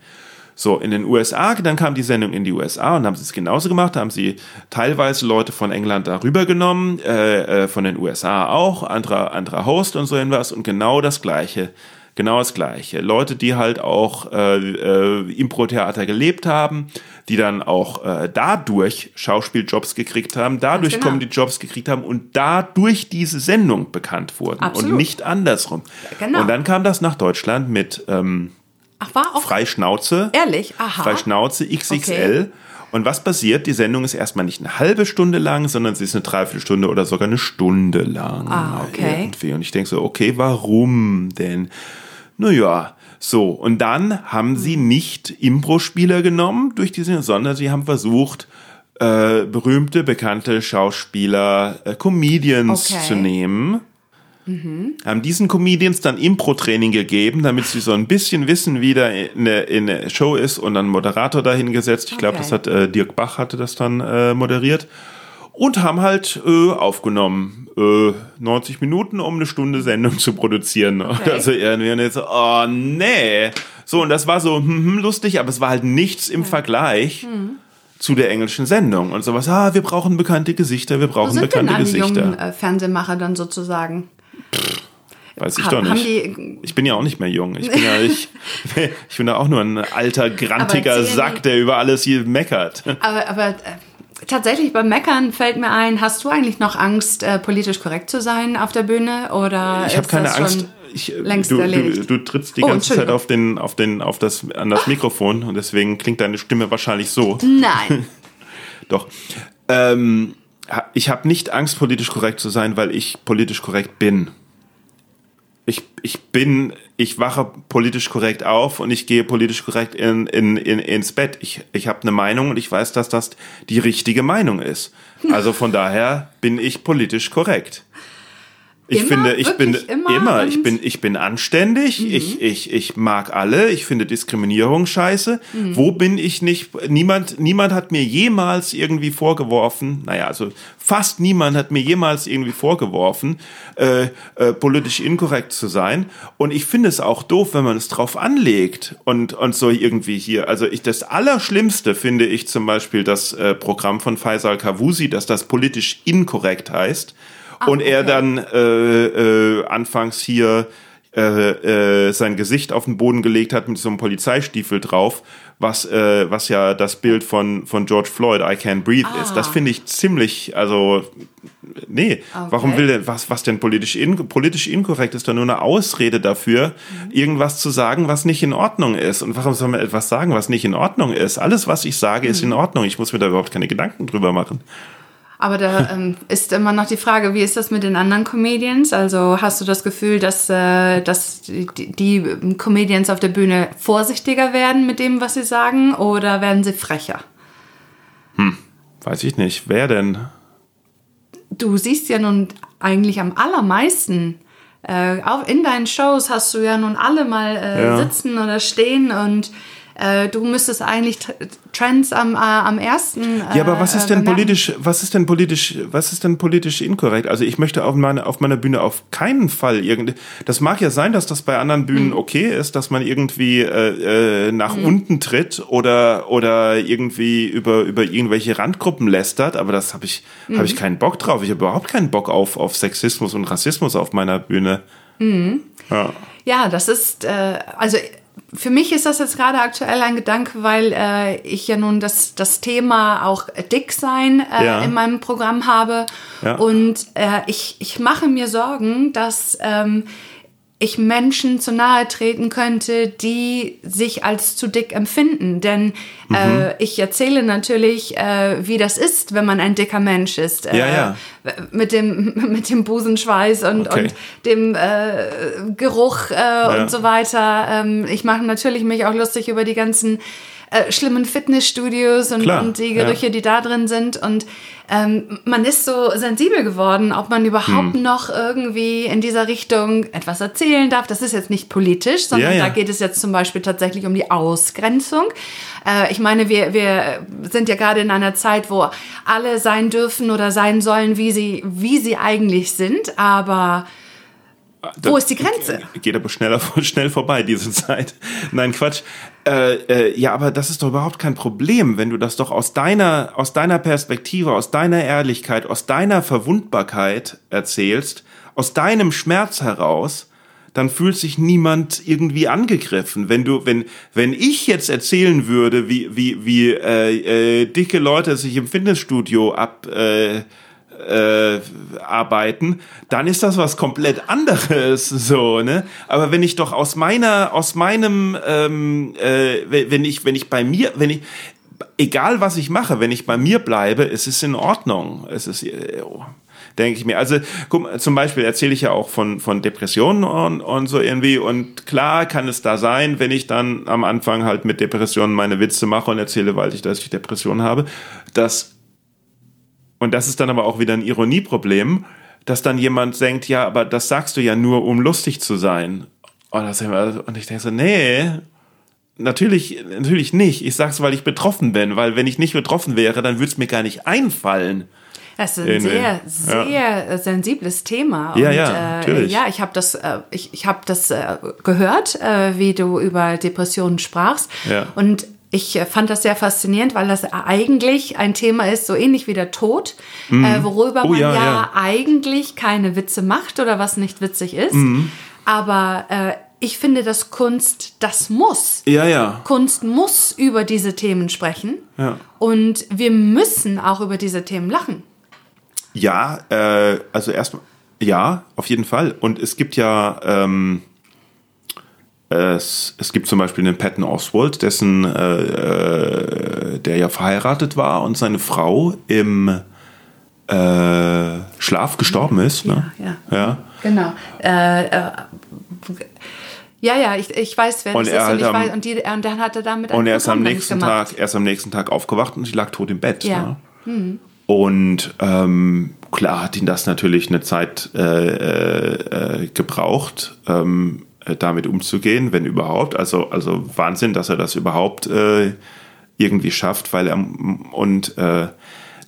Speaker 2: So, in den USA, dann kam die Sendung in die USA und haben sie es genauso gemacht, haben sie teilweise Leute von England darüber genommen, äh, äh, von den USA auch, anderer, anderer Host und so irgendwas und genau das Gleiche. Genau das Gleiche. Leute, die halt auch äh, äh, Impro-Theater gelebt haben, die dann auch äh, dadurch Schauspieljobs gekriegt haben, dadurch
Speaker 1: genau.
Speaker 2: kommen die Jobs gekriegt haben und dadurch diese Sendung bekannt wurden
Speaker 1: Absolut.
Speaker 2: und nicht andersrum.
Speaker 1: Genau.
Speaker 2: Und dann kam das nach Deutschland mit ähm,
Speaker 1: Ach, war auch
Speaker 2: Freischnauze.
Speaker 1: ehrlich. Aha.
Speaker 2: Freischnauze XXL. Und was passiert? Die Sendung ist erstmal nicht eine halbe Stunde lang, sondern sie ist eine Dreiviertelstunde oder sogar eine Stunde lang.
Speaker 1: Ah, okay.
Speaker 2: Irgendwie. Und ich denke so, okay, warum denn? Naja, so. Und dann haben sie nicht Impro-Spieler genommen durch die Sendung, sondern sie haben versucht, äh, berühmte, bekannte Schauspieler, äh, Comedians
Speaker 1: Okay.
Speaker 2: zu nehmen haben diesen Comedians dann Impro-Training gegeben, damit sie so ein bisschen wissen, wie da eine, in der Show ist und dann einen Moderator dahingesetzt. Ich glaube,
Speaker 1: Okay.
Speaker 2: das hat äh, Dirk Bach hatte das dann äh, moderiert. und haben halt äh, aufgenommen. Äh, 90 Minuten, um eine Stunde Sendung zu produzieren. Okay. Also irgendwie und jetzt so, oh nee. So, und das war so hm, hm, lustig, aber es war halt nichts im ja. Vergleich. Hm zu der englischen Sendung und sowas. Ah, wir brauchen bekannte Gesichter, wir brauchen Wo sind bekannte denn alle Gesichter. Jungen,
Speaker 1: äh, Fernsehmacher dann sozusagen.
Speaker 2: Pff, weiß ich ha, doch nicht. ich bin ja auch nicht mehr jung. Ich bin ja ich, ich bin ja auch nur ein alter grantiger Sack, der über alles hier meckert.
Speaker 1: Aber aber äh, tatsächlich beim Meckern fällt mir ein, hast du eigentlich noch Angst, äh, politisch korrekt zu sein auf der Bühne? Oder
Speaker 2: ich habe keine Angst. Ich, längst du, du, du, trittst die oh, ganze Zeit auf den, auf den, auf das, an das Mikrofon und deswegen klingt deine Stimme wahrscheinlich so.
Speaker 1: Nein.
Speaker 2: Doch. Ähm, ich habe nicht Angst, politisch korrekt zu sein, weil ich politisch korrekt bin ich, ich bin, ich wache politisch korrekt auf und ich gehe politisch korrekt in, in, in, ins Bett. Ich, ich habe eine Meinung und ich weiß, dass das die richtige Meinung ist. Also von daher bin ich politisch korrekt. Ich immer? finde, ich bin immer, immer ich bin, ich bin anständig, mhm. ich, ich, ich mag alle, ich finde Diskriminierung scheiße. Mhm. Wo bin ich nicht? Niemand, niemand hat mir jemals irgendwie vorgeworfen, naja, also fast niemand hat mir jemals irgendwie vorgeworfen, äh, äh, politisch inkorrekt zu sein. Und ich finde es auch doof, wenn man es drauf anlegt und, und so irgendwie hier. Also ich, das Allerschlimmste finde ich zum Beispiel das äh, Programm von Faisal Kavusi, dass das politisch inkorrekt heißt Ah, und er okay. dann äh, äh, anfangs hier äh, äh, sein Gesicht auf den Boden gelegt hat mit so einem Polizeistiefel drauf, was, äh, was ja das Bild von, von George Floyd, I Can't Breathe ah. ist. Das ah. finde ich ziemlich, also, nee, okay. warum will der, was, was denn politisch, in, politisch inkorrekt ist, doch nur eine Ausrede dafür, mhm. irgendwas zu sagen, was nicht in Ordnung ist. Und warum soll man etwas sagen, was nicht in Ordnung ist? Alles, was ich sage, mhm. ist in Ordnung. Ich muss mir da überhaupt keine Gedanken drüber machen.
Speaker 1: Aber da ähm, ist immer noch die Frage, wie ist das mit den anderen Comedians? Also hast du das Gefühl, dass, äh, dass die, die Comedians auf der Bühne vorsichtiger werden mit dem, was sie sagen, oder werden sie frecher?
Speaker 2: Hm, weiß ich nicht. Wer denn?
Speaker 1: Du siehst ja nun eigentlich am allermeisten. Äh, auch in deinen Shows hast du ja nun alle mal äh, ja. sitzen oder stehen und äh, du müsstest eigentlich Trends am, äh, am ersten.
Speaker 2: Äh, ja, aber was ist denn politisch, was ist denn politisch, was ist denn politisch inkorrekt? Also ich möchte auf, meine, auf meiner Bühne auf keinen Fall irgendwie. Das mag ja sein, dass das bei anderen Bühnen mhm. okay ist, dass man irgendwie äh, äh, nach mhm. unten tritt oder oder irgendwie über über irgendwelche Randgruppen lästert, aber das habe ich mhm. habe ich keinen Bock drauf. Ich habe überhaupt keinen Bock auf auf Sexismus und Rassismus auf meiner Bühne.
Speaker 1: Mhm. Ja. ja, das ist äh, also für mich ist das jetzt gerade aktuell ein Gedanke, weil äh, ich ja nun das, das Thema auch dick sein äh, ja. in meinem Programm habe. Ja. Und äh, ich, ich mache mir Sorgen, dass ähm, ich Menschen zu nahe treten könnte, die sich als zu dick empfinden. Denn mhm. äh, ich erzähle natürlich, äh, wie das ist, wenn man ein dicker Mensch ist. Äh,
Speaker 2: ja, ja.
Speaker 1: Mit, dem, mit dem Busenschweiß und, okay. und dem äh, Geruch äh, ja. und so weiter. Ähm, ich mache natürlich mich auch lustig über die ganzen äh, schlimmen Fitnessstudios und, und die Gerüche, ja. die da drin sind. Und ähm, man ist so sensibel geworden, ob man überhaupt hm. noch irgendwie in dieser Richtung etwas erzählen darf. Das ist jetzt nicht politisch, sondern ja, ja. da geht es jetzt zum Beispiel tatsächlich um die Ausgrenzung. Äh, ich meine, wir, wir sind ja gerade in einer Zeit, wo alle sein dürfen oder sein sollen, wie sie, wie sie eigentlich sind, aber wo ist die Grenze?
Speaker 2: Geht aber schneller, schnell vorbei, diese Zeit. Nein, Quatsch. Äh, äh, ja, aber das ist doch überhaupt kein Problem, wenn du das doch aus deiner, aus deiner Perspektive, aus deiner Ehrlichkeit, aus deiner Verwundbarkeit erzählst, aus deinem Schmerz heraus, dann fühlt sich niemand irgendwie angegriffen. Wenn du, wenn, wenn ich jetzt erzählen würde, wie, wie, wie äh, äh, dicke Leute sich im Fitnessstudio ab äh, äh, arbeiten, dann ist das was komplett anderes, so ne. Aber wenn ich doch aus meiner, aus meinem, ähm, äh, wenn ich, wenn ich bei mir, wenn ich, egal was ich mache, wenn ich bei mir bleibe, es ist in Ordnung. Es ist, oh, denke ich mir. Also guck, zum Beispiel erzähle ich ja auch von von Depressionen und, und so irgendwie. Und klar kann es da sein, wenn ich dann am Anfang halt mit Depressionen meine Witze mache und erzähle, weil ich, dass ich Depressionen habe, dass und das ist dann aber auch wieder ein Ironieproblem, dass dann jemand denkt, ja, aber das sagst du ja nur, um lustig zu sein. Und, das, und ich denke so, nee, natürlich, natürlich nicht. Ich sag's, weil ich betroffen bin, weil wenn ich nicht betroffen wäre, dann würde es mir gar nicht einfallen.
Speaker 1: Das ist ein sehr, sehr
Speaker 2: Ja.
Speaker 1: sensibles Thema.
Speaker 2: Ja,
Speaker 1: und,
Speaker 2: ja,
Speaker 1: äh,
Speaker 2: natürlich.
Speaker 1: ja, ich habe das, äh, ich, ich hab das äh, gehört, äh, wie du über Depressionen sprachst.
Speaker 2: Ja.
Speaker 1: Und ich äh, fand das sehr faszinierend, weil das eigentlich ein Thema ist, so ähnlich wie der Tod, äh, worüber
Speaker 2: Oh,
Speaker 1: man
Speaker 2: ja,
Speaker 1: ja,
Speaker 2: ja.
Speaker 1: eigentlich keine Witze macht oder was nicht witzig ist.
Speaker 2: Mhm.
Speaker 1: Aber äh, ich finde, dass Kunst das muss.
Speaker 2: Ja, ja.
Speaker 1: Kunst muss über diese Themen sprechen.
Speaker 2: Ja.
Speaker 1: Und wir müssen auch über diese Themen lachen.
Speaker 2: Ja, äh, also erstmal, ja, auf jeden Fall. Und es gibt ja, ähm, es, es gibt zum Beispiel den Patton Oswald, dessen, äh, äh, der ja verheiratet war und seine Frau im äh, Schlaf gestorben ist. Ne?
Speaker 1: Ja,
Speaker 2: ja.
Speaker 1: Genau. Äh, äh, ja, ja, ich, ich weiß, wer
Speaker 2: Und
Speaker 1: das
Speaker 2: er
Speaker 1: ist.
Speaker 2: halt
Speaker 1: und, ich
Speaker 2: am-
Speaker 1: weiß, und, die, und dann hat er damit
Speaker 2: Und er ist am nächsten. Tag, er ist am nächsten Tag aufgewacht und sie lag tot im Bett.
Speaker 1: Ja.
Speaker 2: Ne? Und ähm, klar hat ihn das natürlich eine Zeit äh, äh, äh, gebraucht, ähm, äh, damit umzugehen, wenn überhaupt. Also, also Wahnsinn, dass er das überhaupt äh, irgendwie schafft, weil er und äh,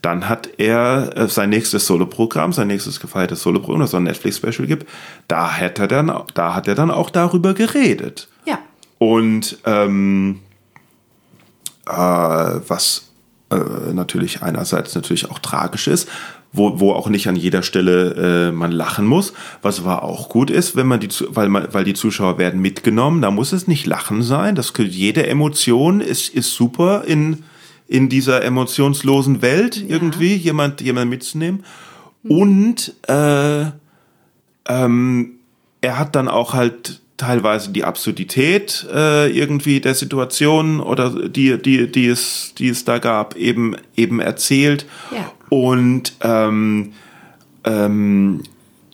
Speaker 2: dann hat er äh, sein nächstes Soloprogramm, sein nächstes gefeiertes Soloprogramm, das so ein Netflix-Special gibt. Da hat er dann, da hat er dann auch darüber geredet.
Speaker 1: Ja.
Speaker 2: Und ähm, äh, was äh, natürlich einerseits natürlich auch tragisch ist, wo, wo auch nicht an jeder Stelle äh, man lachen muss, was aber auch gut ist, wenn man die, weil man, weil die Zuschauer werden mitgenommen, da muss es nicht Lachen sein, das könnte, jede Emotion ist, ist super in, in dieser emotionslosen Welt irgendwie, jemand, jemand mitzunehmen. Und äh, ähm, er hat dann auch halt teilweise die Absurdität äh, irgendwie der Situation oder die, die, die, es, die es da gab, eben, eben erzählt.
Speaker 1: Ja.
Speaker 2: Und ähm, ähm,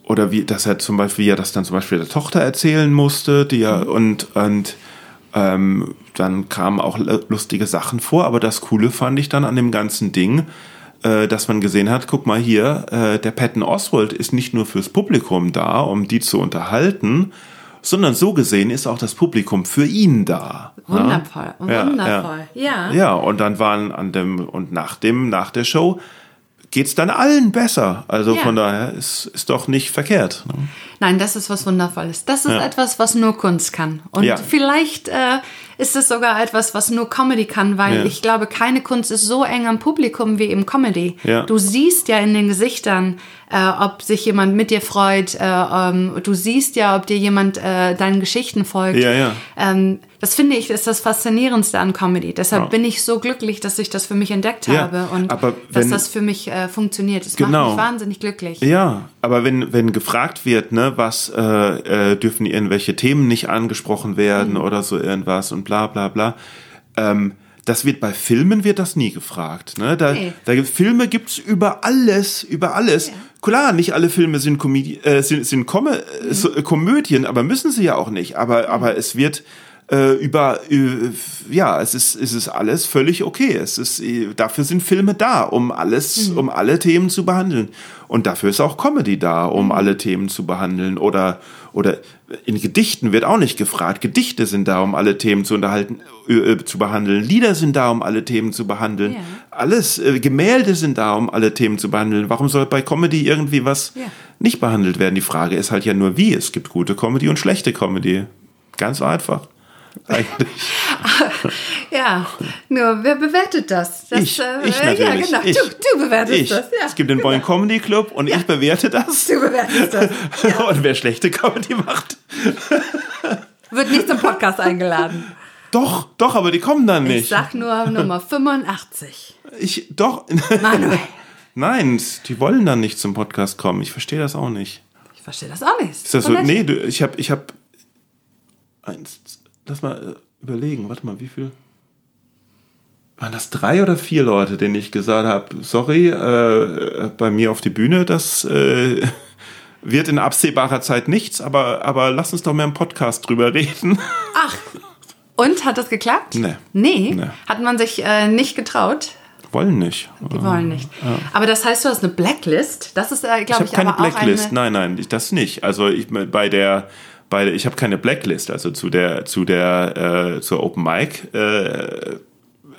Speaker 2: oder wie, dass er zum Beispiel, wie er das dann zum Beispiel der Tochter erzählen musste, die ja, und, und ähm, dann kamen auch lustige Sachen vor, aber das Coole fand ich dann an dem ganzen Ding, äh, dass man gesehen hat, guck mal hier, äh, der Patton Oswald ist nicht nur fürs Publikum da, um die zu unterhalten, sondern so gesehen ist auch das Publikum für ihn da.
Speaker 1: Wundervoll,
Speaker 2: Ja,
Speaker 1: wundervoll. Ja.
Speaker 2: Ja, und dann waren an dem, und nach dem, nach der Show geht's dann allen besser. Also
Speaker 1: Ja.
Speaker 2: von daher ist, ist doch nicht verkehrt. Ne?
Speaker 1: Nein, das ist was Wundervolles. Das ist
Speaker 2: Ja.
Speaker 1: etwas, was nur Kunst kann. Und
Speaker 2: Ja.
Speaker 1: vielleicht äh, ist es sogar etwas, was nur Comedy kann, weil
Speaker 2: Ja.
Speaker 1: ich glaube, keine Kunst ist so eng am Publikum wie im Comedy.
Speaker 2: Ja.
Speaker 1: Du siehst ja in den Gesichtern, äh, ob sich jemand mit dir freut. Äh, ähm, du siehst ja, ob dir jemand äh, deinen Geschichten folgt.
Speaker 2: Ja, ja.
Speaker 1: Ähm, das finde ich ist das Faszinierendste an Comedy. Deshalb
Speaker 2: Ja.
Speaker 1: bin ich so glücklich, dass ich das für mich entdeckt
Speaker 2: Ja,
Speaker 1: habe und
Speaker 2: aber
Speaker 1: dass das für mich äh, funktioniert. Es
Speaker 2: Genau.
Speaker 1: macht mich wahnsinnig glücklich.
Speaker 2: Ja, aber wenn, wenn gefragt wird, ne, was äh, äh, dürfen irgendwelche Themen nicht angesprochen werden
Speaker 1: Mhm.
Speaker 2: oder so irgendwas und bla bla bla, ähm, das wird bei Filmen wird das nie gefragt. Ne? Da,
Speaker 1: Nee.
Speaker 2: da gibt Filme gibt's über alles, über alles. Klar, nicht alle Filme sind, Comedi äh, sind, sind Kom
Speaker 1: Mhm.
Speaker 2: äh, äh, Komödien, aber müssen sie ja auch nicht. Aber, aber es wird äh, über, äh, ja, es ist, es ist alles völlig okay. Es ist, äh, dafür sind Filme da, um alles, um alle Themen zu behandeln. Und dafür ist auch Comedy da, um alle Themen zu behandeln. Oder, oder in Gedichten wird auch nicht gefragt. Gedichte sind da, um alle Themen zu unterhalten, äh, äh, zu behandeln. Lieder sind da, um alle Themen zu behandeln.
Speaker 1: Ja.
Speaker 2: Alles, äh, Gemälde sind da, um alle Themen zu behandeln. Warum soll bei Comedy irgendwie was
Speaker 1: Ja.
Speaker 2: nicht behandelt werden? Die Frage ist halt ja nur, wie. Es gibt gute Comedy und schlechte Comedy. Ganz einfach. Eigentlich.
Speaker 1: Ja, nur wer bewertet das? das
Speaker 2: Ich,
Speaker 1: äh,
Speaker 2: ich
Speaker 1: Ja,
Speaker 2: natürlich.
Speaker 1: genau.
Speaker 2: Ich.
Speaker 1: Du, du bewertest
Speaker 2: Ich.
Speaker 1: das. Ja.
Speaker 2: Es gibt den Boing Comedy Club und ich bewerte das.
Speaker 1: Du bewertest das.
Speaker 2: Und wer schlechte Comedy macht,
Speaker 1: Wird nicht zum Podcast eingeladen.
Speaker 2: doch, doch, aber die kommen dann
Speaker 1: Ich
Speaker 2: nicht.
Speaker 1: sag nur Nummer 85.
Speaker 2: Ich, doch.
Speaker 1: Manuel.
Speaker 2: Nein, die wollen dann nicht zum Podcast kommen. Ich verstehe das auch nicht.
Speaker 1: Ich verstehe das auch nicht.
Speaker 2: Ist das so? Nee, du, ich habe, ich habe eins. Lass mal äh, überlegen. Warte mal, wie viel? Waren das drei oder vier Leute, denen ich gesagt habe, sorry, äh, bei mir auf die Bühne, das äh, wird in absehbarer Zeit nichts, aber, aber lass uns doch mal im Podcast drüber reden.
Speaker 1: Ach. Und hat das geklappt?
Speaker 2: Nee.
Speaker 1: Nee.
Speaker 2: Nee.
Speaker 1: Hat man sich äh, nicht getraut?
Speaker 2: Wollen nicht.
Speaker 1: Die wollen nicht. Aber das heißt, du hast eine Blacklist. Das ist, äh,
Speaker 2: Ich
Speaker 1: glaube
Speaker 2: habe
Speaker 1: ich,
Speaker 2: keine
Speaker 1: aber auch
Speaker 2: Blacklist.
Speaker 1: eine.
Speaker 2: Nein, nein, das nicht. Also ich bei der bei ich habe keine Blacklist, also zu der zu der äh, zur Open Mic. Äh,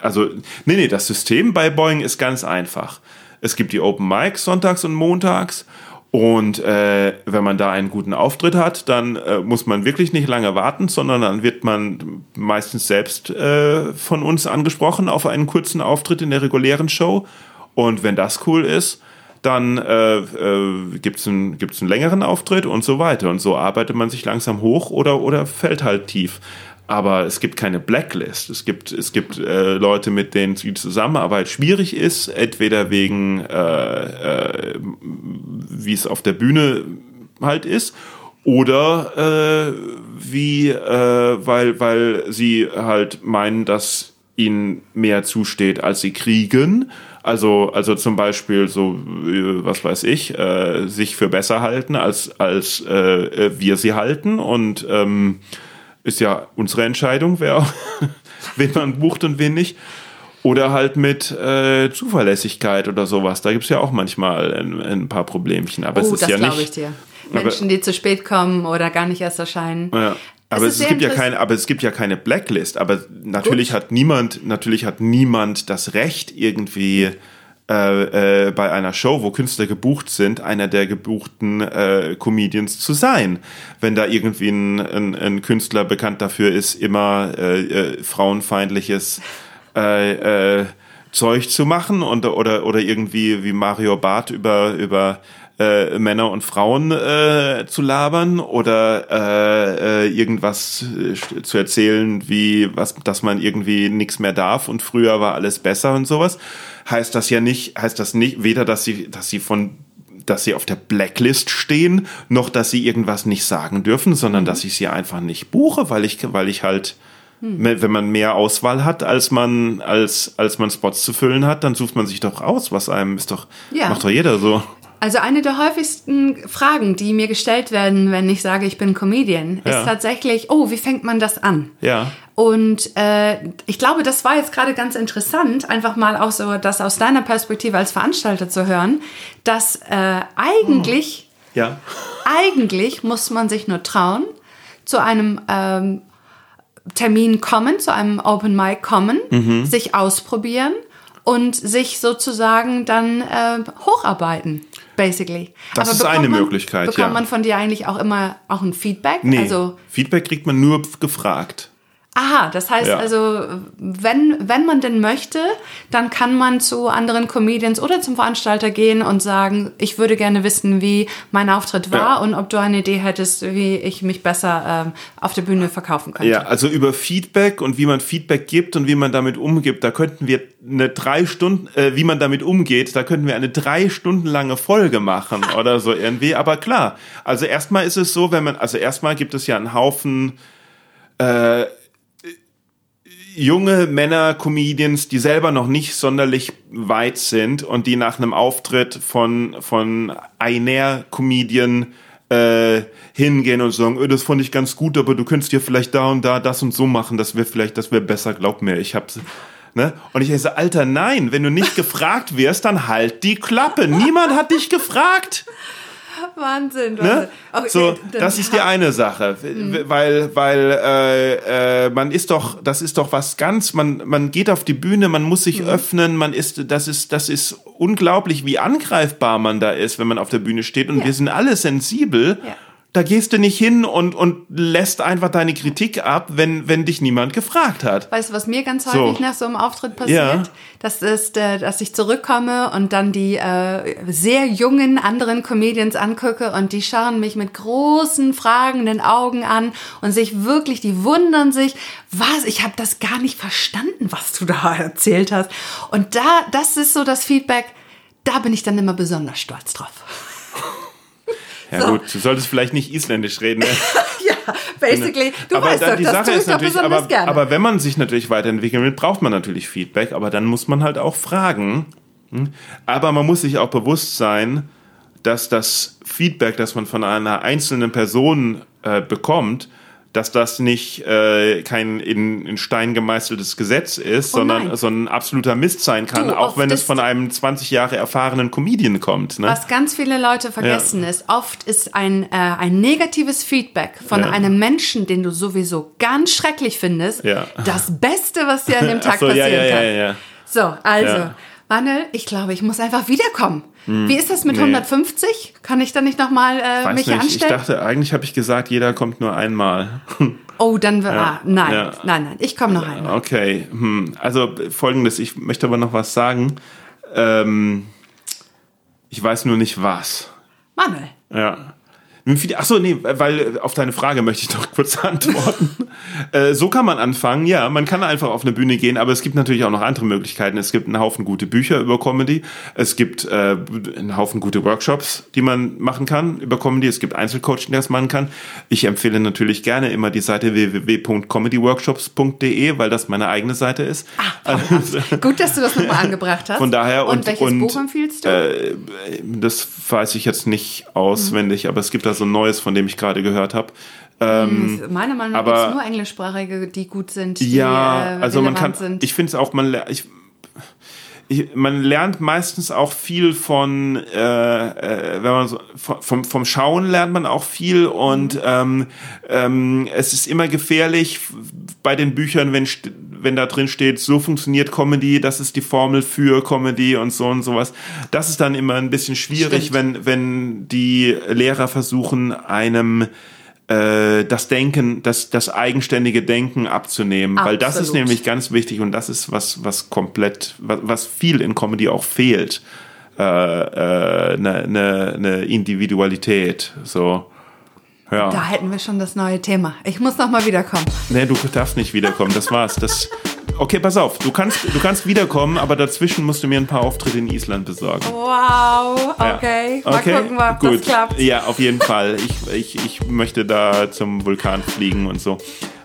Speaker 2: also nee nee, das System bei Boeing ist ganz einfach. Es gibt die Open Mic sonntags und montags und äh, wenn man da einen guten Auftritt hat, dann äh, muss man wirklich nicht lange warten, sondern dann wird man meistens selbst äh, von uns angesprochen auf einen kurzen Auftritt in der regulären Show. Und wenn das cool ist, dann äh, äh, gibt es einen, gibt's einen längeren Auftritt und so weiter. Und so arbeitet man sich langsam hoch oder, oder fällt halt tief. Aber es gibt keine Blacklist. Es gibt, es gibt äh, Leute, mit denen die Zusammenarbeit schwierig ist, entweder wegen, äh, äh, wie es auf der Bühne halt ist, oder äh, wie, äh, weil, weil sie halt meinen, dass ihnen mehr zusteht, als sie kriegen. Also, also zum Beispiel so, äh, was weiß ich, äh, sich für besser halten, als, als äh, wir sie halten. Und ähm, ist ja unsere Entscheidung, wer, wen man bucht und wen nicht. Oder halt mit äh, Zuverlässigkeit oder sowas. Da gibt es ja auch manchmal ein, ein, paar Problemchen. Aber
Speaker 1: oh,
Speaker 2: es ist
Speaker 1: das
Speaker 2: ja
Speaker 1: glaube
Speaker 2: nicht.
Speaker 1: ich dir. Menschen, die zu spät kommen oder gar nicht erst erscheinen.
Speaker 2: Ja. Aber es, es gibt ja keine, aber es gibt ja keine Blacklist. Aber natürlich hat niemand, natürlich hat niemand das Recht irgendwie äh, äh, bei einer Show, wo Künstler gebucht sind, einer der gebuchten äh, Comedians zu sein. Wenn da irgendwie ein, ein, ein Künstler bekannt dafür ist, immer äh, äh, frauenfeindliches äh, Zeug zu machen und, oder, oder irgendwie wie Mario Barth über, über äh, Männer und Frauen äh, zu labern oder äh, äh, irgendwas äh, zu erzählen, wie was, dass man irgendwie nichts mehr darf und früher war alles besser und sowas, heißt das ja nicht, heißt das nicht weder, dass sie, dass sie von dass sie auf der Blacklist stehen, noch dass sie irgendwas nicht sagen dürfen, sondern dass ich sie einfach nicht buche, weil ich, weil ich halt, wenn man mehr Auswahl hat, als man, als, als man Spots zu füllen hat, dann sucht man sich doch aus, was einem ist doch,
Speaker 1: Ja.
Speaker 2: macht doch jeder so.
Speaker 1: Also eine der häufigsten Fragen, die mir gestellt werden, wenn ich sage, ich bin Comedian,
Speaker 2: Ja.
Speaker 1: ist tatsächlich, oh, wie fängt man das an?
Speaker 2: Ja.
Speaker 1: Und äh, ich glaube, das war jetzt gerade ganz interessant, einfach mal auch so das aus deiner Perspektive als Veranstalter zu hören, dass äh, eigentlich,
Speaker 2: Ja.
Speaker 1: eigentlich muss man sich nur trauen, zu einem ähm, Termin kommen, zu einem Open Mic kommen,
Speaker 2: Mhm.
Speaker 1: sich ausprobieren und sich sozusagen dann äh, hocharbeiten, basically.
Speaker 2: Das ist
Speaker 1: bekommt
Speaker 2: eine
Speaker 1: man,
Speaker 2: Möglichkeit,
Speaker 1: Bekommt
Speaker 2: ja.
Speaker 1: man von dir eigentlich auch immer auch ein Feedback?
Speaker 2: Nee.
Speaker 1: Also
Speaker 2: Feedback kriegt man nur gefragt.
Speaker 1: Aha, das heißt
Speaker 2: Ja.
Speaker 1: also, wenn, wenn man denn möchte, dann kann man zu anderen Comedians oder zum Veranstalter gehen und sagen, ich würde gerne wissen, wie mein Auftritt war
Speaker 2: Ja.
Speaker 1: und ob du eine Idee hättest, wie ich mich besser ähm, auf der Bühne verkaufen könnte.
Speaker 2: Ja, also über Feedback und wie man Feedback gibt und wie man damit umgeht, da könnten wir eine drei Stunden, äh, wie man damit umgeht, da könnten wir eine drei Stunden lange Folge machen oder so irgendwie. Aber klar, also erstmal ist es so, wenn man, also erstmal gibt es ja einen Haufen äh, junge Männer-Comedians, die selber noch nicht sonderlich weit sind und die nach einem Auftritt von, von einer Comedian äh, hingehen und sagen, "Ö, das fand ich ganz gut, aber du könntest dir vielleicht da und da das und so machen, das wäre vielleicht, das wäre besser, glaub mir, ich hab's. Ne? Und ich so, Alter, nein, wenn du nicht gefragt wirst, dann halt die Klappe. Niemand hat dich gefragt.
Speaker 1: Wahnsinn.
Speaker 2: Ne?
Speaker 1: Wahnsinn. Okay,
Speaker 2: so, das ist die eine Sache, w- weil, weil äh, äh, man ist doch, das ist doch was ganz, man, man geht auf die Bühne, man muss
Speaker 1: Mhm.
Speaker 2: sich öffnen, man ist, das ist, das ist unglaublich, wie angreifbar man da ist, wenn man auf der Bühne steht und
Speaker 1: Ja.
Speaker 2: wir sind alle sensibel.
Speaker 1: Ja.
Speaker 2: Da gehst du nicht hin und, und lässt einfach deine Kritik ab, wenn, wenn dich niemand gefragt hat.
Speaker 1: Weißt du, was mir ganz
Speaker 2: So.
Speaker 1: häufig nach so einem Auftritt passiert?
Speaker 2: Ja.
Speaker 1: Das ist, äh, dass ich zurückkomme und dann die äh, sehr jungen anderen Comedians angucke und die schauen mich mit großen, fragenden Augen an und sich wirklich, die wundern sich, was, ich habe das gar nicht verstanden, was du da erzählt hast. Und da, das ist so das Feedback, da bin ich dann immer besonders stolz drauf.
Speaker 2: Ja
Speaker 1: So.
Speaker 2: gut, du solltest vielleicht nicht isländisch reden. Ne?
Speaker 1: ja, basically, du
Speaker 2: aber
Speaker 1: weißt
Speaker 2: dann
Speaker 1: doch,
Speaker 2: die Sache ist natürlich, aber,
Speaker 1: gerne.
Speaker 2: aber wenn man sich natürlich weiterentwickeln will, braucht man natürlich Feedback, aber dann muss man halt auch fragen. Hm? Aber man muss sich auch bewusst sein, dass das Feedback, das man von einer einzelnen Person äh, bekommt, dass das nicht äh, kein in, in Stein gemeißeltes Gesetz ist,
Speaker 1: Oh
Speaker 2: sondern so ein absoluter Mist sein kann,
Speaker 1: Du,
Speaker 2: auch wenn es von einem 20 Jahre erfahrenen Comedian kommt. Ne?
Speaker 1: Was ganz viele Leute vergessen ist, oft ist ein, äh, ein negatives Feedback von
Speaker 2: Ja.
Speaker 1: einem Menschen, den du sowieso ganz schrecklich findest,
Speaker 2: Ja.
Speaker 1: das Beste, was dir an dem Tag
Speaker 2: so, ja,
Speaker 1: passieren
Speaker 2: ja, ja,
Speaker 1: kann.
Speaker 2: ja.
Speaker 1: So, also,
Speaker 2: Ja.
Speaker 1: Manuel, ich glaube, ich muss einfach wiederkommen. Wie ist das mit
Speaker 2: Nee.
Speaker 1: 150? Kann ich dann nicht nochmal äh, mich
Speaker 2: nicht, ich
Speaker 1: anstellen?
Speaker 2: dachte, eigentlich habe ich gesagt, jeder kommt nur einmal.
Speaker 1: oh, dann, ah, nein,
Speaker 2: ja.
Speaker 1: nein, nein, ich komme noch einmal.
Speaker 2: Okay, hm. also folgendes, ich möchte aber noch was sagen. Ähm, ich weiß nur nicht was.
Speaker 1: Manuel,
Speaker 2: Ja. Achso, nee, weil auf deine Frage möchte ich noch kurz antworten. äh, so kann man anfangen, ja, man kann einfach auf eine Bühne gehen, aber es gibt natürlich auch noch andere Möglichkeiten. Es gibt einen Haufen gute Bücher über Comedy, es gibt äh, einen Haufen gute Workshops, die man machen kann über Comedy, es gibt Einzelcoaching, das machen kann. Ich empfehle natürlich gerne immer die Seite www.comedyworkshops.de, weil das meine eigene Seite ist. Also,
Speaker 1: gut, dass du das nochmal angebracht hast.
Speaker 2: Von daher
Speaker 1: und,
Speaker 2: und-
Speaker 1: welches
Speaker 2: und,
Speaker 1: Buch empfiehlst du?
Speaker 2: äh, das weiß ich jetzt nicht auswendig, aber es gibt da so ein neues, von dem ich gerade gehört habe.
Speaker 1: Meiner Meinung nach gibt es nur englischsprachige, die gut sind, die
Speaker 2: Ja,
Speaker 1: äh,
Speaker 2: also man kann,
Speaker 1: sind.
Speaker 2: ich finde es auch, man, ich, ich, man lernt meistens auch viel von, äh, äh, wenn man so, vom, vom Schauen lernt man auch viel und ähm, ähm, es ist immer gefährlich bei den Büchern, wenn, wenn da drin steht, so funktioniert Comedy, das ist die Formel für Comedy und so und sowas. Das ist dann immer ein bisschen schwierig, wenn, wenn die Lehrer versuchen, einem äh, das Denken, das, das eigenständige Denken abzunehmen, weil das ist
Speaker 1: Absolut.
Speaker 2: nämlich ganz wichtig und das ist was, was komplett, was, was viel in Comedy auch fehlt. Eine äh, ne, ne, ne Individualität, so. Ja.
Speaker 1: Da hätten wir schon das neue Thema. Ich muss noch mal wiederkommen.
Speaker 2: Nee, du darfst nicht wiederkommen, das war's. Das, okay, pass auf, du kannst, du kannst wiederkommen, aber dazwischen musst du mir ein paar Auftritte in Island besorgen.
Speaker 1: Wow,
Speaker 2: Ja.
Speaker 1: okay. Mal gucken, ob das klappt.
Speaker 2: Ja, auf jeden Fall. Ich, ich, ich möchte da zum Vulkan fliegen und so.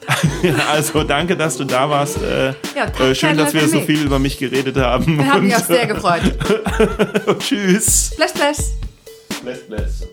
Speaker 2: also danke, dass du da warst. Äh,
Speaker 1: Ja, danke,
Speaker 2: äh, schön, dass wir so viel über mich geredet haben.
Speaker 1: Wir haben mich auch sehr gefreut.
Speaker 2: tschüss.
Speaker 1: Bless, bless.
Speaker 2: Bless, bless.